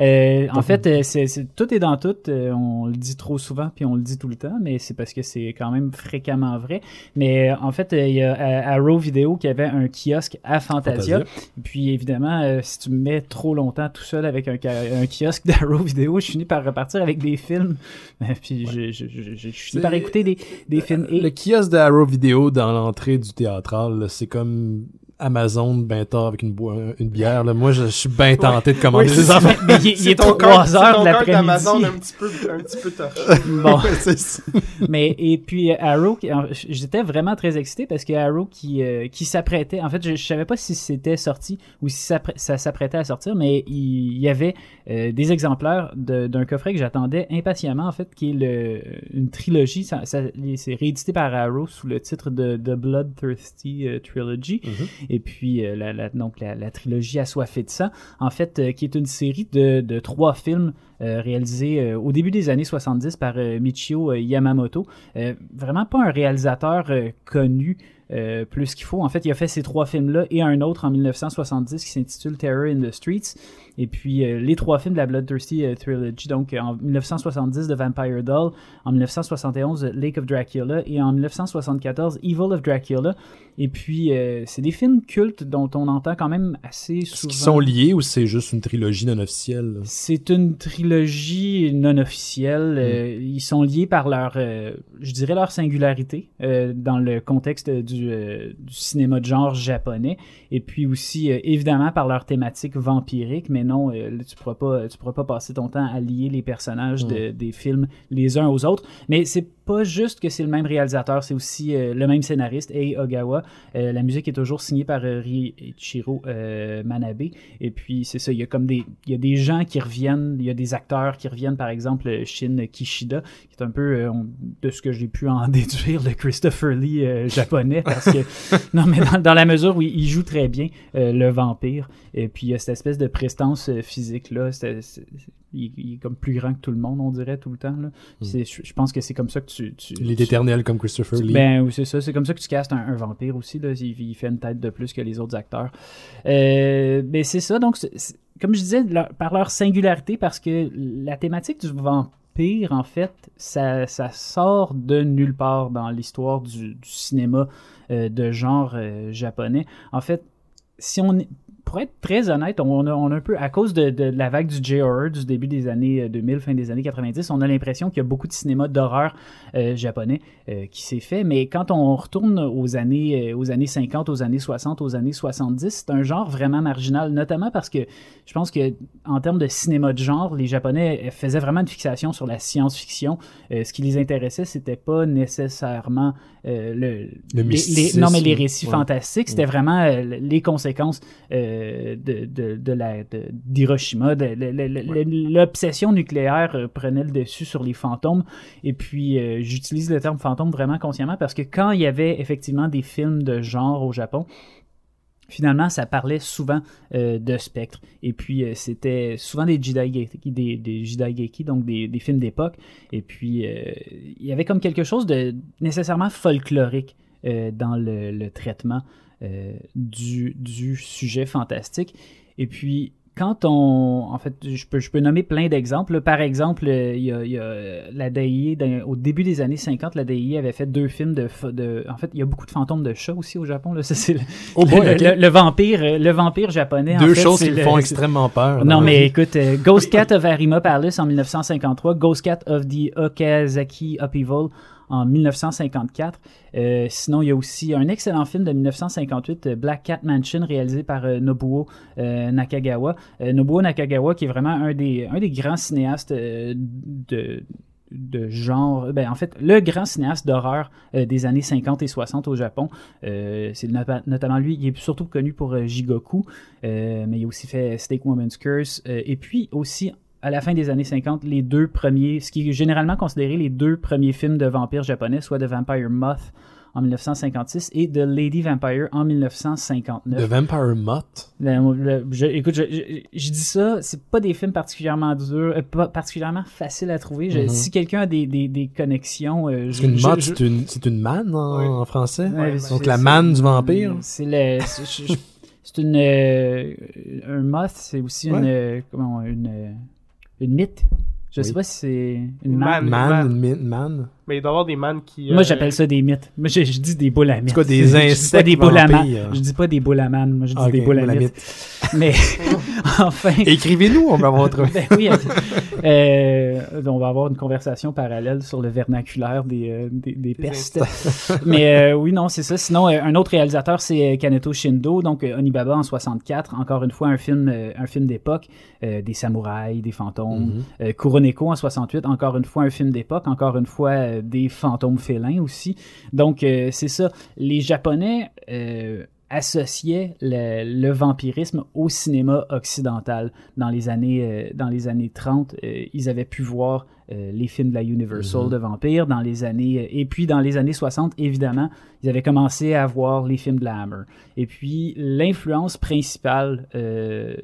Euh, en fait, euh, c'est, tout est dans tout. On le dit trop souvent, puis on le dit tout le temps, mais c'est parce que c'est quand même fréquemment vrai. Mais en fait, il y a Arrow Video qui avait un kiosque à Fantasia. Fantasia. Puis évidemment, si tu me mets trop longtemps tout seul avec un, kiosque d'Arrow vidéo, je finis par repartir avec des films. (laughs) Puis je, je, je, je- je finis par écouter des, des films. Et Le kiosque de Arrow Video dans l'entrée du théâtral, c'est comme Amazon ben tard avec une, boi- une bière. Là. Moi, je, je suis bien tenté de commander Oui, des affaires. mais il, est- il C'est est ton 3 cœur- c'est heures de l'après-midi. d'Amazon un petit peu, un petit peu torché. (laughs) Bon, Ouais, c'est ça. mais et puis euh, Arrow, j'étais vraiment très excité parce que Arrow qui qui, qui s'apprêtait, en fait, je, je savais pas si c'était sorti ou si ça, ça s'apprêtait à sortir, mais il, il y avait euh, des exemplaires de- d'un coffret que j'attendais impatiemment, en fait, qui est le, une trilogie. Ça, ça- c'est réédité par Arrow sous le titre de The Bloodthirsty euh, Trilogy. Mhm. Et puis, euh, la, donc, la, trilogie Assoiffée de sang, en fait, euh, qui est une série de, trois films euh, réalisés euh, au début des années 70 par euh, Michio Yamamoto. Vraiment pas un réalisateur connu plus qu'il faut. En fait, il a fait ces trois films-là et un autre en 1970 qui s'intitule Terror in the Streets. Et puis, euh, les trois films de la Bloodthirsty euh, Trilogy, donc euh, en 1970 The Vampire Doll, en 1971 Lake of Dracula et en 1974 Evil of Dracula. Et puis, c'est des films cultes dont on entend quand même assez Est-ce souvent. qu'ils sont liés ou c'est juste une trilogie non officielle? C'est une trilogie non officielle. Euh, ils sont liés par leur, je dirais leur singularité dans le contexte du, euh, du cinéma de genre japonais, et puis aussi euh, évidemment par leur thématique vampirique. Mais non, euh, là, tu pourras pas, tu pourras pas passer ton temps à lier les personnages de- des films les uns aux autres. Mais c'est pas juste que c'est le même réalisateur, c'est aussi euh, le même scénariste, Ei Ogawa. Euh, la musique est toujours signée par euh, Riichiro euh, Manabe. Et puis, c'est ça, il y a comme des, il y a des gens qui reviennent, il y a des acteurs qui reviennent, par exemple, Shin Kishida, qui est un peu, de ce que j'ai pu en (laughs) déduire, le Christopher Lee japonais, parce que, (laughs) non, mais dans, dans la mesure où il, joue très bien le vampire, et puis il y a cette espèce de prestance physique-là, il, il est comme plus grand que tout le monde, on dirait, tout le temps. Là. C'est- Je, pense que c'est comme ça que tu... tu Il est tu- éternel comme Christopher Lee. ben oui, c'est ça. C'est comme ça que tu castes un, un vampire aussi. Là. Il, il fait une tête de plus que les autres acteurs. Euh, ben c'est ça. Donc, comme je disais, leur- par leur singularité, parce que la thématique du vampire, en fait, ça, ça sort de nulle part dans l'histoire du, du cinéma euh, de genre euh, japonais. En fait, si on est- pour être très honnête, on a, on a un peu, à cause de, de la vague du J-horror du début des années euh, 2000, fin des années 90, on a l'impression qu'il y a beaucoup de cinéma d'horreur euh, japonais euh, qui s'est fait. Mais quand on retourne aux années, euh, aux années 50, aux années 60, aux années 70, c'est un genre vraiment marginal, notamment parce que je pense que en termes de cinéma de genre, les Japonais euh, faisaient vraiment une fixation sur la science-fiction. Euh, ce qui les intéressait, c'était pas nécessairement euh, le, Le les- non mais les récits Ouais. fantastiques, c'était vraiment euh, les conséquences euh, euh, de, de, de la, d'Hiroshima. L'obsession nucléaire euh, prenait le dessus sur les fantômes. Et puis, euh, j'utilise le terme fantôme vraiment consciemment parce que quand il y avait effectivement des films de genre au Japon, finalement, ça parlait souvent euh, de spectres. Et puis, euh, c'était souvent des Jidaigeki, des, des Jidaigeki, donc des, des films d'époque. Et puis, euh, il y avait comme quelque chose de nécessairement folklorique dans le, le traitement du, du sujet fantastique. Et puis, quand on. En fait, je peux, je peux nommer plein d'exemples. Par exemple, euh, il y a, il y a, euh, la dans- au début des années 50, la DIE avait fait deux films de. de en fait, il y a beaucoup de fantômes de chats aussi au Japon. Là. (laughs) Ça, c'est le, Oh boy, le, ok. le- le vampire, euh, le vampire japonais. en Deux fait, choses qui me le- font extrêmement peur. non, mais écoute, euh, Ghost Cat of Arima Palace en 1953, Ghost Cat of the Okazaki Upheaval en 1954. Euh, sinon, il y a aussi un excellent film de 1958, euh, Black Cat Mansion, réalisé par euh, Nobuo euh, Nakagawa. Nobuo Nakagawa, qui est vraiment un des, grands cinéastes de genre, ben en fait, le grand cinéaste d'horreur des années 50 et 60 au Japon. C'est nota- notamment lui, il est surtout connu pour Jigoku, mais il a aussi fait Snake Woman's Curse, et puis aussi à la fin des années 50, les deux premiers, ce qui est généralement considéré les deux premiers films de vampires japonais, soit The Vampire Moth en 1956 et The Lady Vampire en 1959. The Vampire Moth? Le- le- je- écoute, je, je- je dis ça, c'est pas des films particulièrement durs, euh, pas particulièrement faciles à trouver. Je- Mhm. Si quelqu'un a des, des, des connexions, euh, je- Parce qu'une je- c'est une, c'est une manne en, Oui. en français. Ouais, Donc c'est- la manne du vampire. C'est le, c'est une, euh, un moth, c'est aussi Ouais. une, euh, comment, une, euh, une mythe? Je sais pas si c'est une Une manne. manne. Man, man. une man. Mais il doit y avoir des man qui. Moi, euh, j'appelle ça des mythes. Moi, je, je dis des boules à mythes. tout cas, des Je dis pas insectes des boules à man. Je dis pas des boules à man. Moi, je dis Ah, des boules à mythes. mythe. (laughs) Mais, (laughs) enfin. Écrivez-nous, on va avoir trouvé. (laughs) Ben oui. Euh, on va avoir une conversation parallèle sur le vernaculaire des, euh, des, des pestes. Mais euh, oui, non, c'est ça. Sinon, euh, un autre réalisateur, c'est Kaneto Shindo, donc euh, Onibaba en 64. Encore une fois, un film, euh, un film d'époque, euh, des samouraïs, des fantômes. Euh, Kuroneko en 68, encore une fois, un film d'époque. Encore une fois, euh, des fantômes félins aussi. Donc, euh, c'est ça. Les Japonais... euh, associaient le, le vampirisme au cinéma occidental. Dans les années, euh, dans les années 30, euh, ils avaient pu voir euh, les films de la Universal Mhm. de vampires. Dans les années, et puis dans les années 60, évidemment, ils avaient commencé à voir les films de la Hammer. Et puis l'influence principale euh,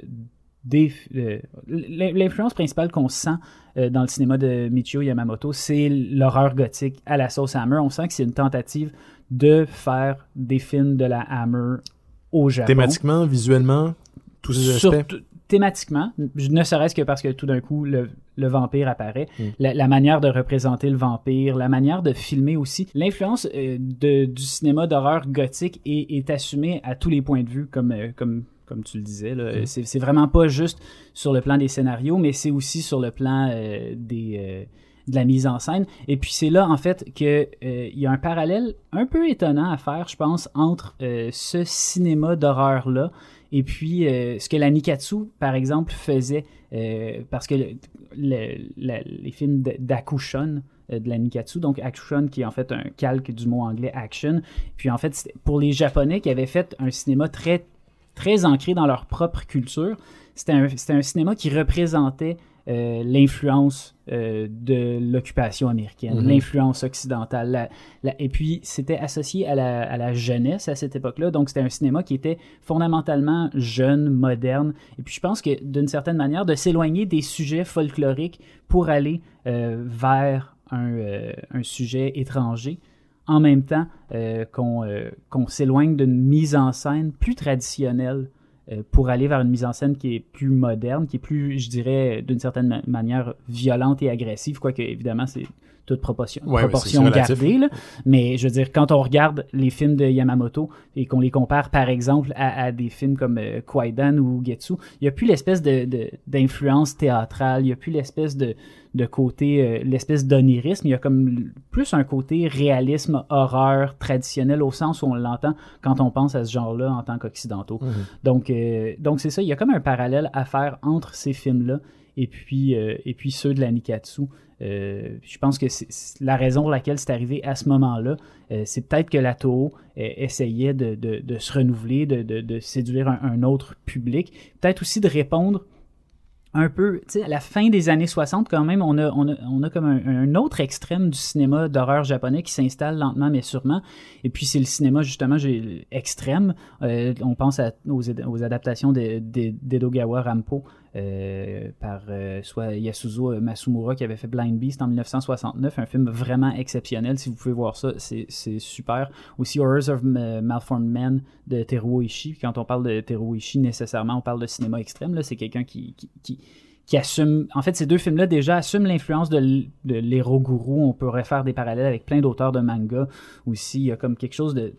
des, euh, l'influence principale qu'on sent euh, dans le cinéma de Michio Yamamoto, c'est l'horreur gothique à la sauce Hammer. On sent que c'est une tentative de faire des films de la Hammer au Japon. Thématiquement, visuellement, tous ces aspects? Thématiquement, ne serait-ce que parce que tout d'un coup, le, le vampire apparaît, Mm. la, la manière de représenter le vampire, la manière de filmer aussi. L'influence euh, du cinéma d'horreur gothique est, est assumée à tous les points de vue, comme, euh, comme, comme tu le disais. Mm. C'est, c'est vraiment pas juste sur le plan des scénarios, mais c'est aussi sur le plan euh, des... euh, de la mise en scène. Et puis c'est là, en fait, qu'il y a un parallèle un peu étonnant à faire, je pense, entre euh, ce cinéma d'horreur-là et puis euh, ce que la Nikatsu, par exemple, faisait. euh, parce que le- le- la- les films d'Akushon, euh, de la Nikatsu, donc Akushon qui est en fait un calque du mot anglais action. Puis en fait, pour les Japonais qui avaient fait un cinéma très, très ancré dans leur propre culture, c'était un, cinéma qui représentait euh, l'influence euh, de l'occupation américaine, Mhm. l'influence occidentale. la- la- et puis, c'était associé à la, à la jeunesse à cette époque-là. Donc, c'était un cinéma qui était fondamentalement jeune, moderne. Et puis, je pense que d'une certaine manière, de s'éloigner des sujets folkloriques pour aller euh, vers un, un sujet étranger, en même temps euh, qu'on euh, qu'on s'éloigne d'une mise en scène plus traditionnelle euh, pour aller vers une mise en scène qui est plus moderne, qui est plus, je dirais, d'une certaine ma- manière violente et agressive, quoique évidemment c'est toute proportion, Ouais, proportion gardée. là. Mais je veux dire, quand on regarde les films de Yamamoto et qu'on les compare par exemple à, à des films comme euh, Kwaidan ou Getsu, il n'y a plus l'espèce de- de- d'influence théâtrale, il n'y a plus l'espèce de, de côté, euh, l'espèce d'onirisme, il y a comme plus un côté réalisme, horreur traditionnel au sens où on l'entend quand on pense à ce genre-là en tant qu'occidentaux. Mhm. Donc, euh, donc c'est ça, il y a comme un parallèle à faire entre ces films-là et puis, euh, et puis ceux de la Nikatsu. Euh, je pense que c'est la raison pour laquelle c'est arrivé à ce moment-là. euh, c'est peut-être que la Toho essayait de, de- se renouveler, de, de- séduire un, autre public. Peut-être aussi de répondre un peu, tu sais, à la fin des années 60, quand même, on a, on a, on a comme un, autre extrême du cinéma d'horreur japonais qui s'installe lentement mais sûrement. Et puis, c'est le cinéma, justement, extrême. On pense aux, ad- aux adaptations de- de- d'Edogawa Rampo euh, par euh, soit Yasuzo Masumura qui avait fait Blind Beast en 1969, un film vraiment exceptionnel. Si vous pouvez voir ça, c'est super. Aussi Horrors of Ma- Malformed Men de Teruo Ishii. Quand on parle de Teruo Ishii, nécessairement, on parle de cinéma extrême. C'est quelqu'un qui, qui assume... En fait, ces deux films-là, déjà, assument l'influence de, l'héros gourou. On pourrait faire des parallèles avec plein d'auteurs de manga aussi. Il y a comme quelque chose de...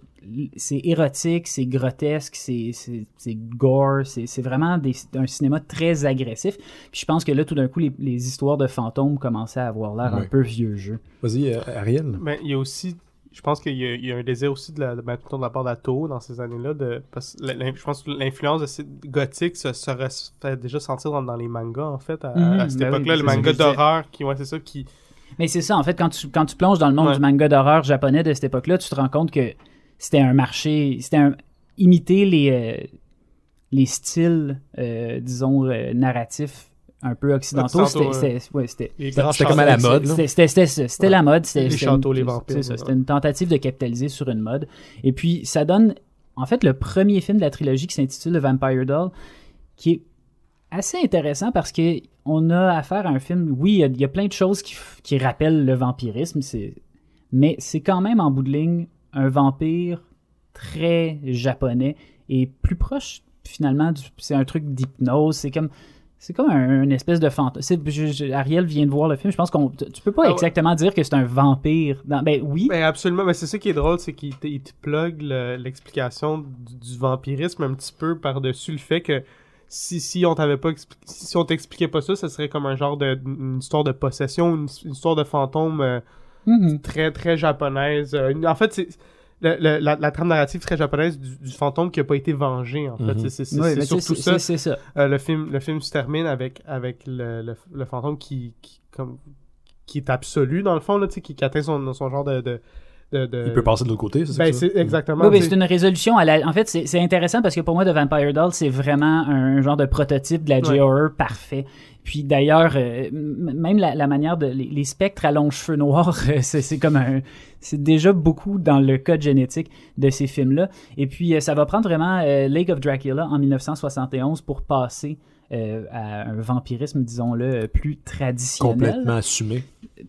C'est érotique, c'est grotesque, c'est c'est- c'est gore, c'est c'est vraiment des- un cinéma très agressif. Puis je pense que là, tout d'un coup, les, les histoires de fantômes commençaient à avoir l'air un peu vieux jeu. Vas-y, euh, Ariel. Mais il y a aussi, je pense qu'il y, a- il y a un désir aussi de la, de, ben, de la part d'Ato dans ces années-là. De, parce que l'in- je pense que l'influence de ces gothique se, se res- fait déjà sentir dans, dans les mangas, en fait, à, Mhm, à cette ben époque-là. le manga d'horreur, qui, ouais, c'est ça, qui. Mais c'est ça, en fait, quand tu, quand tu plonges dans le monde Ouais. du manga d'horreur japonais de cette époque-là, tu te rends compte que c'était un marché, c'était un, imiter les, euh, les styles, euh, disons, euh, narratifs un peu occidentaux. C'était, ouais, comme à la mode, c'était, la mode. C'était, Les une- les vampires. C'était une tentative de capitaliser sur une mode. Et puis, ça donne, en fait, le premier film de la trilogie qui s'intitule The Vampire Doll, qui est assez intéressant parce que on a affaire à un film. Oui, il y a- il y, a plein de choses qui, qui rappellent le vampirisme, mais c'est quand même en bout de ligne un vampire très japonais et plus proche finalement. du- c'est un truc d'hypnose. C'est comme c'est comme un, une espèce de fantôme. Ariel vient de voir le film. Je pense qu'on tu peux pas Ah ouais. exactement dire que c'est un vampire. dans- ben oui. Ben absolument, mais c'est ça qui est drôle, c'est qu'il te, plug le- l'explication du, du vampirisme un petit peu par-dessus le fait que si, si on t'avait pas si, on t'expliquait pas ça, ça serait comme un genre de une histoire de possession, une, une histoire de fantôme euh, Mhm. très très japonaise. Euh, en fait, c'est la, la trame narrative très japonaise du, du fantôme qui a pas été vengé en fait. Mhm. C'est- Ouais, surtout ça. Euh, le film le film se termine avec avec le, le, le fantôme qui, qui comme qui est absolu dans le fond là, tu sais, qui, qui atteint son, son genre de, de, de, de- Il peut passer de l'autre côté, c'est ça? ben, exactement. Oui, c'est une résolution à la... En fait, c'est c'est intéressant parce que pour moi, The Vampire Doll, c'est vraiment un genre de prototype de la Ouais. J-horror parfait. Puis d'ailleurs, euh, m- même la, la manière de... Les, les spectres à longs cheveux noirs, euh, (laughs) c'est c'est comme un... C'est déjà beaucoup dans le code génétique de ces films-là. Et puis, euh, ça va prendre vraiment euh, Lake of Dracula en 1971 pour passer euh, à un vampirisme, disons-le, plus traditionnel Complètement assumé.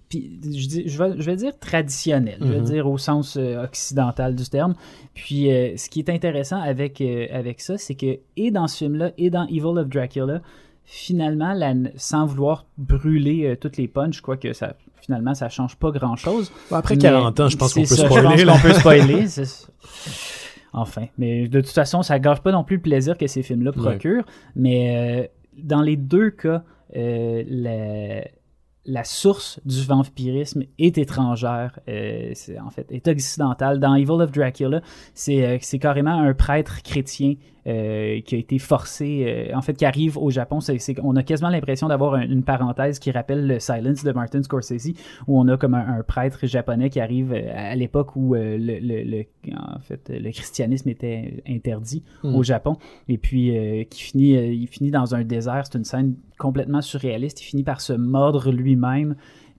puis je, dis, je, vais, je vais dire traditionnel, je vais Mhm. dire au sens euh, occidental du terme. Puis euh, ce qui est intéressant avec, euh, avec ça, c'est que et dans ce film-là, et dans Evil of Dracula, finalement, la- sans vouloir brûler toutes les punches, je crois que ça, finalement, ça change pas grand-chose. Bon, Après Mais 40 ans, je pense qu'on peut c'est ça, spoiler. Je pense qu'on peut spoiler. (laughs) Enfin, mais de toute façon, ça gâche pas non plus le plaisir que ces films-là Ouais. procurent. Mais euh, dans les deux cas, euh, la, la source du vampirisme est étrangère. euh, c'est, en fait, est occidentale. Dans Evil of Dracula, c'est, c'est carrément un prêtre chrétien euh, qui a été forcé, euh, en fait, qui arrive au Japon. C'est, c'est- on a quasiment l'impression d'avoir un- une parenthèse qui rappelle le Silence de Martin Scorsese, où on a comme un, un prêtre japonais qui arrive euh, à l'époque où le, le- le- en fait, le christianisme était interdit Mm. au Japon, et puis qui finit, il finit dans un désert. C'est une scène complètement surréaliste. Il finit par se mordre lui-même.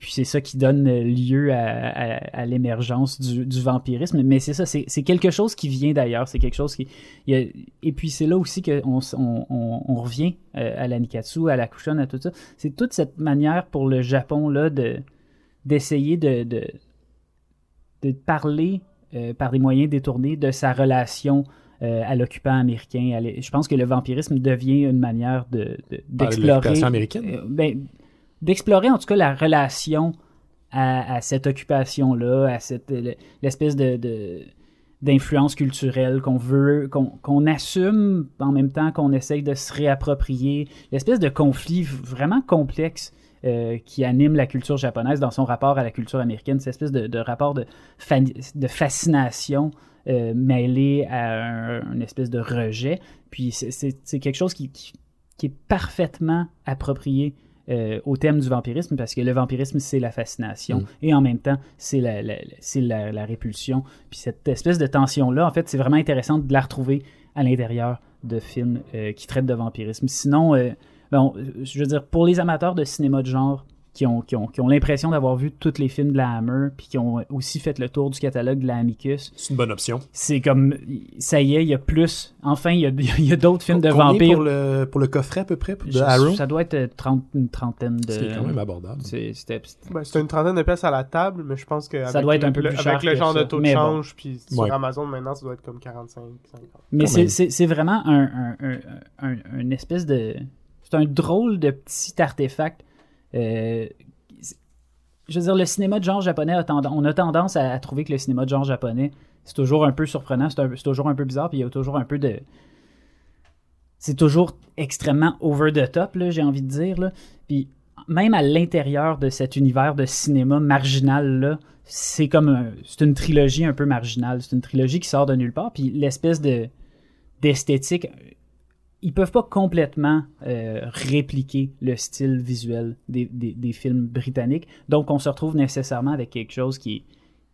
Puis c'est ça qui donne lieu à, à- à l'émergence du, du vampirisme. Mais c'est ça, c'est quelque chose qui vient d'ailleurs. C'est quelque chose qui. a- et puis c'est là aussi qu'on on, on, on revient euh, à la Nikatsu, à la Kushon, à tout ça. C'est toute cette manière pour le Japon là de d'essayer de, de, de parler euh, par des moyens détournés de sa relation euh, à l'occupant américain. À Je pense que le vampirisme devient une manière de, de- de d'explorer. l'occupation américaine? euh, ben, d'explorer en tout cas la relation à, cette occupation-là, à cette l'espèce de, d'influence culturelle qu'on veut, qu'on, qu'on assume en même temps qu'on essaye de se réapproprier, l'espèce de conflit vraiment complexe euh, qui anime la culture japonaise dans son rapport à la culture américaine, cette espèce de, rapport de, de fascination euh, mêlé à un, une espèce de rejet. Puis c'est, quelque chose qui, qui est parfaitement approprié euh, au thème du vampirisme parce que le vampirisme, c'est la fascination Mm. et en même temps, c'est la, la- c'est la, la répulsion. Puis cette espèce de tension-là, en fait, c'est vraiment intéressant de la retrouver à l'intérieur de films euh, qui traitent de vampirisme. Sinon, euh, bon, je veux dire, pour les amateurs de cinéma de genre qui ont, qui ont, qui ont l'impression d'avoir vu tous les films de la Hammer, puis qui ont aussi fait le tour du catalogue de la Amicus, C'est une bonne option. c'est comme, ça y est, il y a plus. Enfin, il y a, (laughs) il y a d'autres films de Combien vampires. pour le, pour le coffret à peu près de Arrow? Ça doit être euh, 30, une trentaine de. C'est quand même abordable. C'est- Ben, c'est une trentaine de pièces à la table, mais je pense que Ça doit être un le- peu le- plus cher Avec le que genre ça. de taux de Mais bon. change, puis sur Ouais. Amazon maintenant, ça doit être comme 45, 50. Mais c'est- même. c'est c'est vraiment un, un, un, un- un espèce de. C'est un drôle de petit artefact. Euh, je veux dire, le cinéma de genre japonais, a on a tendance à, trouver que le cinéma de genre japonais, c'est toujours un peu surprenant, c'est toujours un peu bizarre, puis il y a toujours un peu de. C'est toujours extrêmement over the top, j'ai envie de dire. Puis même à l'intérieur de cet univers de cinéma marginal-là, c'est comme un- c'est une trilogie un peu marginale. C'est une trilogie qui sort de nulle part. Puis l'espèce de d'esthétique, ils peuvent pas complètement euh, répliquer le style visuel des, des- des films britanniques. Donc on se retrouve nécessairement avec quelque chose qui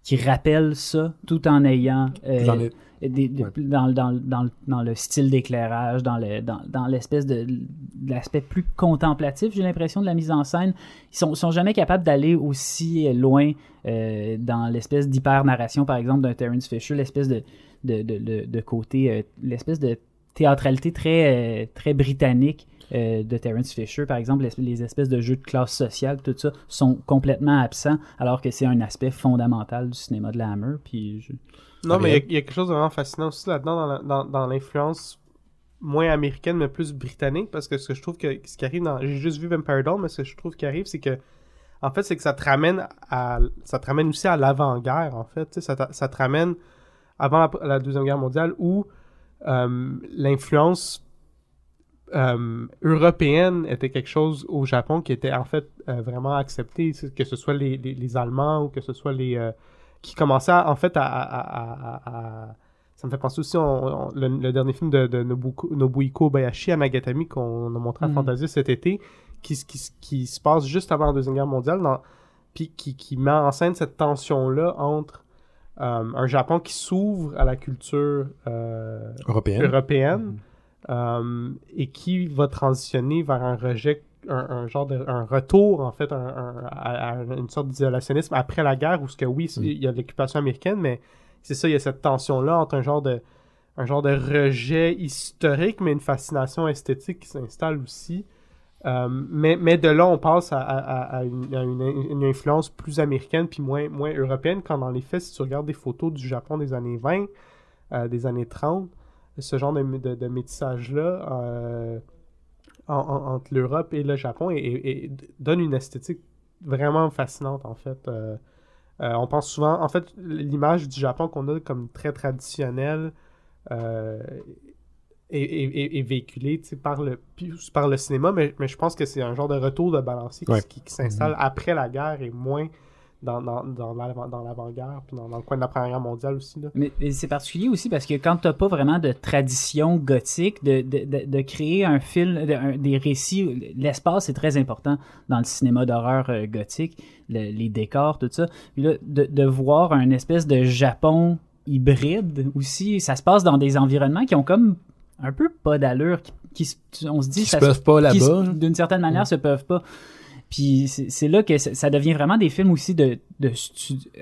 qui rappelle ça, tout en ayant euh, J'en ai- des- de- Ouais. dans, dans, dans, dans le style d'éclairage, dans le dans, dans l'espèce de, de l'aspect plus contemplatif, j'ai l'impression de la mise en scène. Ils sont, sont jamais capables d'aller aussi loin euh, dans l'espèce d'hyper narration, par exemple, d'un Terence Fisher, l'espèce de, de, de, de- de côté, euh, l'espèce de théâtralité très, euh, très britannique euh, de Terence Fisher, par exemple, les, les espèces de jeux de classe sociale, tout ça, sont complètement absents, alors que c'est un aspect fondamental du cinéma de la Hammer. Puis je- Non, mais il y a- y, quelque chose de vraiment fascinant aussi là-dedans, dans l'influence moins américaine, mais plus britannique, parce que ce que je trouve que ce qui arrive dans. J'ai juste vu Vampire Dawn, mais ce que je trouve qui arrive, c'est que. En fait, c'est que ça te ramène à. Ça te ramène aussi à l'avant-guerre, en fait. Ça te, ça te ramène avant la, la Deuxième Guerre mondiale où l'influence euh, européenne était quelque chose au Japon qui était en fait euh, vraiment accepté, que ce soit les, les, les Allemands ou que ce soit les. euh, qui commençaient en fait à, à- à- à- à- ça me fait penser aussi on- on- le, le dernier film de, de Nobuko, Nobuhiko Bayashi à Nagatami qu'on a montré à Mhm. Fantasia cet été qui, se- qui, qui se passe juste avant la deuxième guerre mondiale dans, puis qui, qui met en scène cette tension là entre euh, un Japon qui s'ouvre à la culture euh, Européenne. européenne euh, et qui va transitionner vers un rejet, un, un genre de un retour en fait, un, un- à, à une sorte d'isolationnisme après la guerre où ce que oui, Mm. il y a l'occupation américaine, mais c'est ça, il y a cette tension là entre un genre de un genre de rejet historique, mais une fascination esthétique qui s'installe aussi. Euh, mais, mais de là, on passe à, une, influence plus américaine puis moins, moins européenne, quand dans les faits, si tu regardes des photos du Japon des années 20, euh, des années 30, ce genre de, de, métissage-là euh, en- en- entre l'Europe et le Japon donne une esthétique vraiment fascinante, en fait. On pense souvent, en fait, l'image du Japon qu'on a comme très traditionnelle est, sais, par le, par le cinéma, mais, mais je pense que c'est un genre de retour de balancier qui, Ouais. qui- qui s'installe après la guerre et moins dans, dans, dans l'avant- dans l'avant-guerre, puis dans, dans le coin de la Première Guerre mondiale aussi. Là. Mais, mais c'est particulier aussi parce que quand t'as pas vraiment de tradition gothique, de, de, de, de créer un film, de- un- des récits, l'espace est très important dans le cinéma d'horreur euh, gothique, le- les décors, tout ça. Puis là, de, de voir un espèce de Japon hybride aussi, ça se passe dans des environnements qui ont comme un peu pas d'allure, qui, on se dit Qui se ça peuvent pas là-bas. d'une certaine manière, se peuvent pas. Puis c'est là que ça ça devient vraiment des films aussi de, de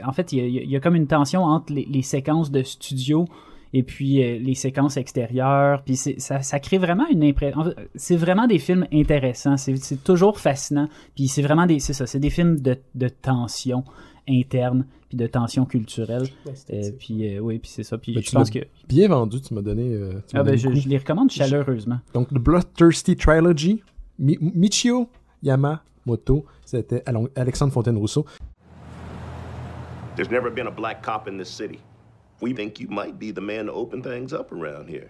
En fait, il y a, y comme une tension entre les, les séquences de studio et puis euh, les séquences extérieures. Puis ça, ça crée vraiment une impression. C'est vraiment des films intéressants. C'est c'est toujours fascinant. Puis c'est vraiment des. C'est ça. C'est des films de, de tension interne puis de tension culturelle. Euh, Esthétique. puis euh, oui, puis c'est ça. Puis Ben, je tu pense que. Bien vendu, tu m'as donné. euh, tu Ah ben, donné je, le je les recommande chaleureusement. Donc, The Bloodthirsty Trilogy, Mi- Michio Yamamoto, c'était Alexandre Fontaine-Rousseau. There's never been a black cop in this city. We think you might be the man to open things up around here.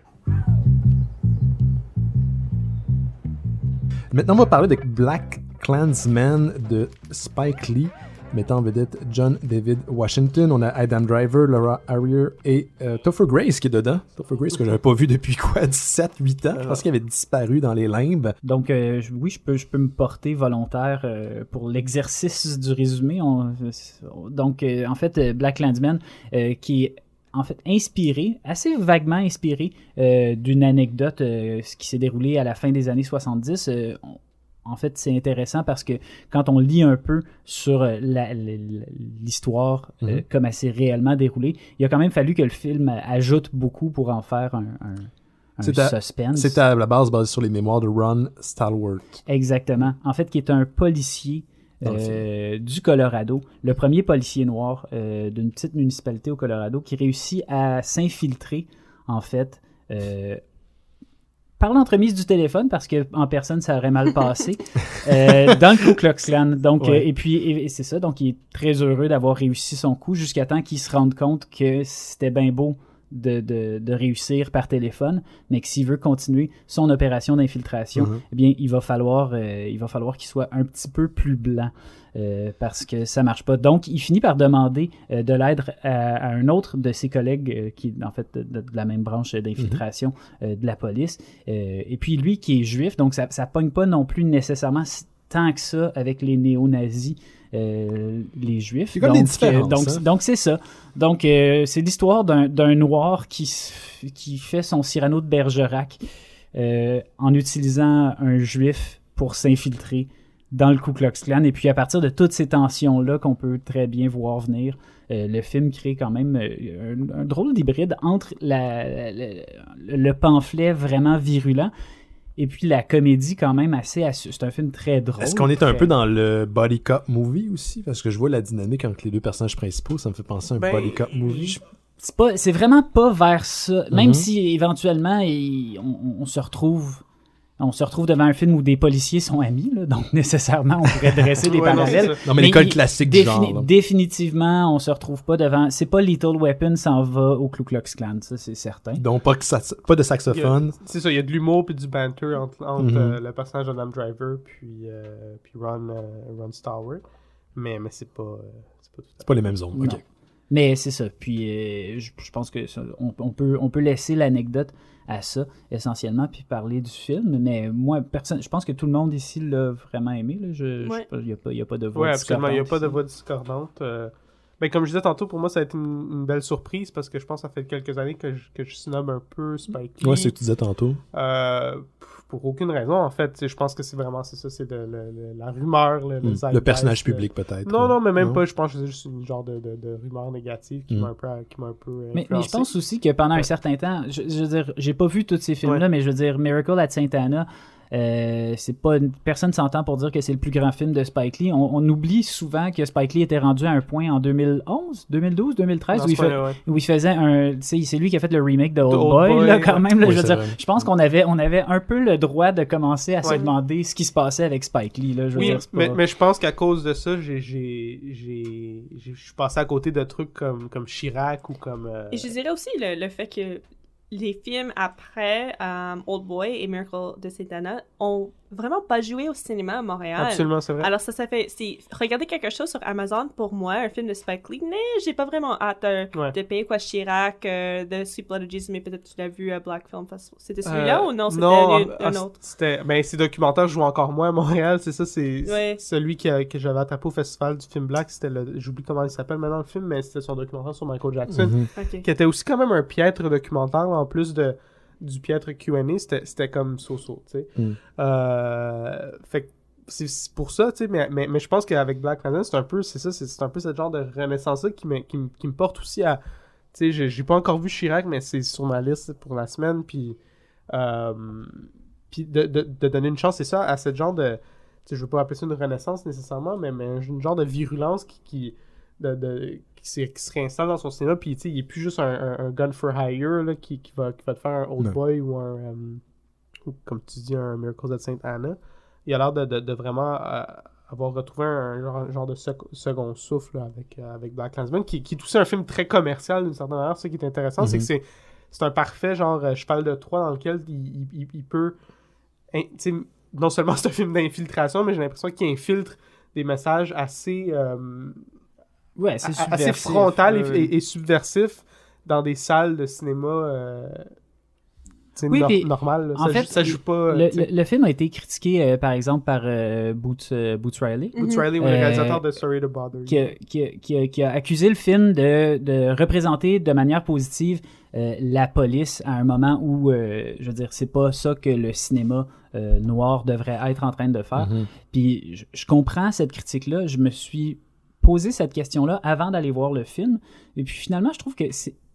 Maintenant, on va parler de Black Klansman de Spike Lee. Mettant en vedette John David Washington. On a Adam Driver, Laura Harrier et euh, Topher Grace qui est dedans. Topher Grace que j'avais pas vu depuis quoi, (laughs) 17, 8 ans? Je pense qu'il avait disparu dans les limbes. Donc, euh, oui, je peux, je peux me porter volontaire euh, pour l'exercice du résumé. On- donc, euh, en fait, euh, Black Landsman, euh, qui est en fait inspiré, assez vaguement inspiré euh, d'une anecdote euh, qui s'est déroulé à la fin des années 70. Euh, on- en fait, c'est intéressant parce que quand on lit un peu sur euh, l'histoire euh, Mhm. comme elle s'est réellement déroulée, il a quand même fallu que le film ajoute beaucoup pour en faire un, un- suspense. C'est à la base basé sur les mémoires de Ron Stalwart. Exactement. En fait, qui est un policier euh, du Colorado, le premier policier noir euh, d'une petite municipalité au Colorado qui réussit à s'infiltrer, en fait, par l'entremise du téléphone, parce que en personne, ça aurait mal passé, (laughs) euh, dans le Ku Klux Klan. Donc, Ouais. euh, et puis, et, et c'est ça. Donc, il est très heureux d'avoir réussi son coup jusqu'à temps qu'il se rende compte que c'était bien beau de, de, de réussir par téléphone, mais que s'il veut continuer son opération d'infiltration, Mhm. eh bien, il va falloir, euh, il va falloir qu'il soit un petit peu plus blanc. euh, parce que ça marche pas. Donc, il finit par demander euh, de l'aide à, à un autre de ses collègues euh, qui est en fait de, de la même branche d'infiltration euh, de la police. Et puis lui qui est juif, donc ça, ça pogne pas non plus nécessairement tant que ça avec les néo-nazis. euh, les juifs. C'est comme donc, des différences, euh, donc, hein. donc c'est ça. Donc euh, c'est l'histoire d'un noir qui, fait son Cyrano de Bergerac en utilisant un juif pour s'infiltrer dans le Ku Klux Klan. Et puis à partir de toutes ces tensions-là qu'on peut très bien voir venir, le film crée quand même un, un drôle d'hybride entre la- la- le pamphlet vraiment virulent et puis la comédie quand même assez... assu- C'est un film très drôle. Est-ce qu'on est un peu dans le body cop movie aussi? Parce que je vois la dynamique entre les deux personnages principaux, ça me fait penser à un Ben, body cop movie. je- C'est pas, c'est vraiment pas vers ça. Même Mhm. si éventuellement il- on, on se retrouve, on se retrouve devant un film où des policiers sont amis, là, donc (laughs) nécessairement on pourrait dresser (laughs) des Ouais, parallèles. Non, mais, l'école classique du genre. là. définitivement, on se retrouve pas devant. C'est pas Little Weapon s'en va au Ku Klux Klan, ça c'est certain. Donc, pas, que ça- pas de saxophone. C'est ça, il y a de l'humour puis du banter entre, entre Mhm. euh, le personnage d'Adam Driver puis, euh, puis Ron, euh, Ron. Mais, mais c'est pas, euh, c'est pas tout à C'est pas les mêmes zones. Non. ok. Mais c'est ça. Puis euh, je, je pense que ça, on, on peut, on peut laisser l'anecdote à ça essentiellement, puis parler du film. Mais moi, personne, je pense que tout le monde ici l'a vraiment aimé. Ouais. il n'y a, pas- il y a pas de voix Oui, absolument. Il n'y a pas de discordante voix discordante. euh. Ben, comme je disais tantôt, pour moi, ça a été une, une belle surprise parce que je pense que ça fait quelques années que je, que je snob un peu Spike Lee. Ouais, c'est ce que tu disais tantôt. Euh, pour aucune raison, en fait. Je pense que c'est vraiment c'est ça, c'est le- le- la rumeur, le, le Hmm. Le personnage public, peut-être. Non, non, mais même Non? pas. Je pense que c'est juste une genre de, de, de rumeur négative qui Mm. m'a un peu, qui m'a un peu Mais, mais je pense aussi que pendant un certain temps, je, je veux dire, j'ai pas vu tous ces films-là, Ouais. mais je veux dire, Miracle at Saint Anna, euh, c'est pas personne s'entend pour dire que c'est le plus grand film de Spike Lee. On, on oublie souvent que Spike Lee était rendu à un point en 2011, 2012, 2013 Dans où il, fait- ouais. où il faisait un, tu sais, c'est lui qui a fait le remake de Old, Old Boy, Boy, là, quand ouais. même. là, Oui, je veux dire, vrai. je pense qu'on avait, on avait un peu le droit de commencer à se demander ce qui se passait avec Spike Lee. Là, je veux Oui, dire, pas- mais, mais je pense qu'à cause de ça, j'ai, j'ai, j'ai, j'ai- je suis passé à côté de trucs comme, comme Chirac ou comme. euh, Et je dirais aussi le, le fait que les films après euh, Old Boy et Miracle de Satana ont vraiment pas joué au cinéma à Montréal. Absolument, c'est vrai. Alors ça, ça fait... c'est Regarder quelque chose sur Amazon, pour moi, un film de Spike Lee, mais j'ai pas vraiment hâte euh, Ouais. de payer quoi Chirac, euh, de Sweet Blood of Jesus, mais peut-être tu l'as vu à Black Film Festival. C'était celui-là Euh, ou non? C'était non, un, ah, un autre? C'était, ben, ces documentaires jouent encore moins à Montréal, c'est ça, c'est Ouais. celui qui a- que j'avais attrapé au festival du film Black, c'était le, j'oublie comment il s'appelle maintenant le film, mais c'était son documentaire sur Michael Jackson, Mhm. Ok. qui était aussi quand même un piètre documentaire, en plus de, du piètre Q&A, c'était, comme so-so, tu sais. Mm. Euh, fait c'est pour ça, tu sais, mais, mais, mais je pense qu'avec Black Panther, c'est un peu, c'est ça, c'est un peu ce genre de renaissance-là qui me, qui, qui me porte aussi à, tu sais, j'ai j'ai pas encore vu Chirac, mais c'est sur ma liste pour la semaine, puis, euh, puis de, de, de donner une chance, c'est ça, à ce genre de, tu sais, je veux pas appeler ça une renaissance nécessairement, mais, mais une genre de virulence qui, qui, de, de- qui, se réinstalle dans son cinéma, puis tu sais, il est plus juste un, un, un gun for hire, là, qui, qui, va, qui va te faire un Old Non. Boy ou un, euh, ou comme tu dis, un Miracles at Saint Anna. Il a l'air de, de, de vraiment euh, avoir retrouvé un genre, genre de sec- second souffle là, avec, euh, avec Black Klansman, qui, qui est aussi un film très commercial d'une certaine manière. Ce qui est intéressant, c'est Mhm. que c'est, c'est un parfait genre euh, cheval de Troie dans lequel il, il, peut. non seulement (laughs) c'est un film d'infiltration, mais j'ai l'impression qu'il infiltre des messages assez, euh, Ouais, c'est a- assez frontal et- ouais, ouais. et, et subversif dans des salles de cinéma euh, tu sais, Oui, nor- puis, normales. là. en ça, fait, joue- ça joue pas. Le, film a été critiqué, euh, par exemple, par euh, Boots, euh, Boots Riley. Boots Riley, oui, le réalisateur de Sorry to Bother You. qui a, qui a- qui a- qui a accusé le film de, de représenter de manière positive euh, la police à un moment où, euh, je veux dire, c'est pas ça que le cinéma euh, noir devrait être en train de faire. Mhm. Puis je, je comprends cette critique-là. Je me suis posé cette question-là avant d'aller voir le film. Et puis finalement, je trouve que.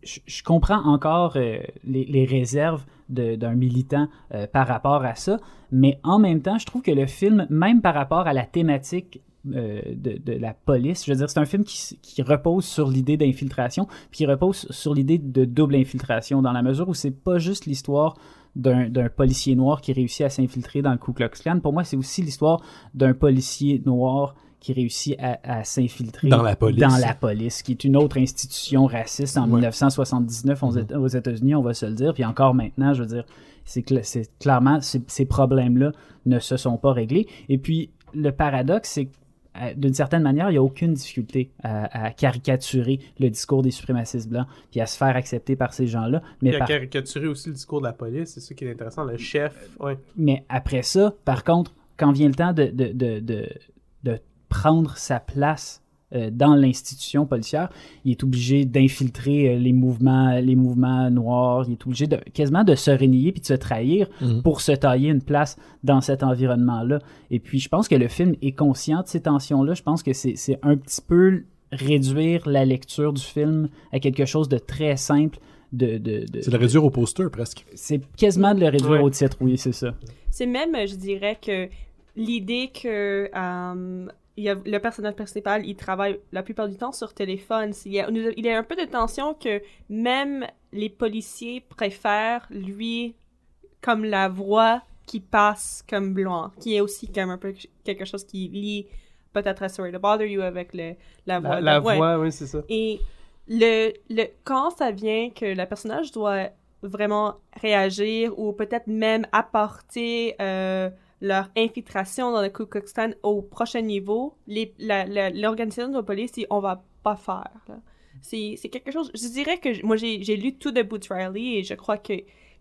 Je, comprends encore euh, les, réserves d'un militant euh, par rapport à ça, mais en même temps, je trouve que le film, même par rapport à la thématique euh, de, la police, je veux dire, c'est un film qui, repose sur l'idée d'infiltration, puis qui repose sur l'idée de double infiltration, dans la mesure où c'est pas juste l'histoire d'un policier noir qui réussit à s'infiltrer dans le Ku Klux Klan. Pour moi, c'est aussi l'histoire d'un policier noir qui réussit à, à s'infiltrer Dans la police. dans la police, qui est une autre institution raciste en Ouais. 1979 aux, Éta- aux États-Unis, on va se le dire. Puis encore maintenant, je veux dire, c'est cla- c'est clairement, ces, ces problèmes-là ne se sont pas réglés. Et puis, le paradoxe, c'est que euh, d'une certaine manière, il n'y a aucune difficulté à, à caricaturer le discours des suprémacistes blancs, puis à se faire accepter par ces gens-là. Mais, Puis à par- caricaturer aussi le discours de la police, c'est ça qui est intéressant. Le chef, ouais. mais après ça, par contre, quand vient le temps de, de, de, de, de prendre sa place euh, dans l'institution policière, il est obligé d'infiltrer euh, les mouvements, les mouvements noirs, il est obligé de, quasiment de se renier puis de se trahir Mhm. pour se tailler une place dans cet environnement-là. Et puis, je pense que le film est conscient de ces tensions-là. Je pense que c'est c'est un petit peu réduire la lecture du film à quelque chose de très simple. De, de, de- C'est le réduire au poster presque. c'est quasiment de le réduire Ouais. au titre, oui, c'est ça. C'est même, je dirais, que l'idée que euh, il y a, le personnage principal, il travaille la plupart du temps sur téléphone. Il y, a, il y a un peu de tension que même les policiers préfèrent lui comme la voix qui passe comme blanc, qui est aussi comme un peu quelque chose qui lie peut-être à Sorry to Bother You avec le, la voix. La, la ouais. voix, oui, c'est ça. Et le, le, quand ça vient que le personnage doit vraiment réagir ou peut-être même apporter euh, leur infiltration dans le Ku Klux Klan au prochain niveau, l'organisation de la police dit on va pas faire. C'est quelque chose. Je dirais que moi j'ai lu tout de Boots Riley et je crois que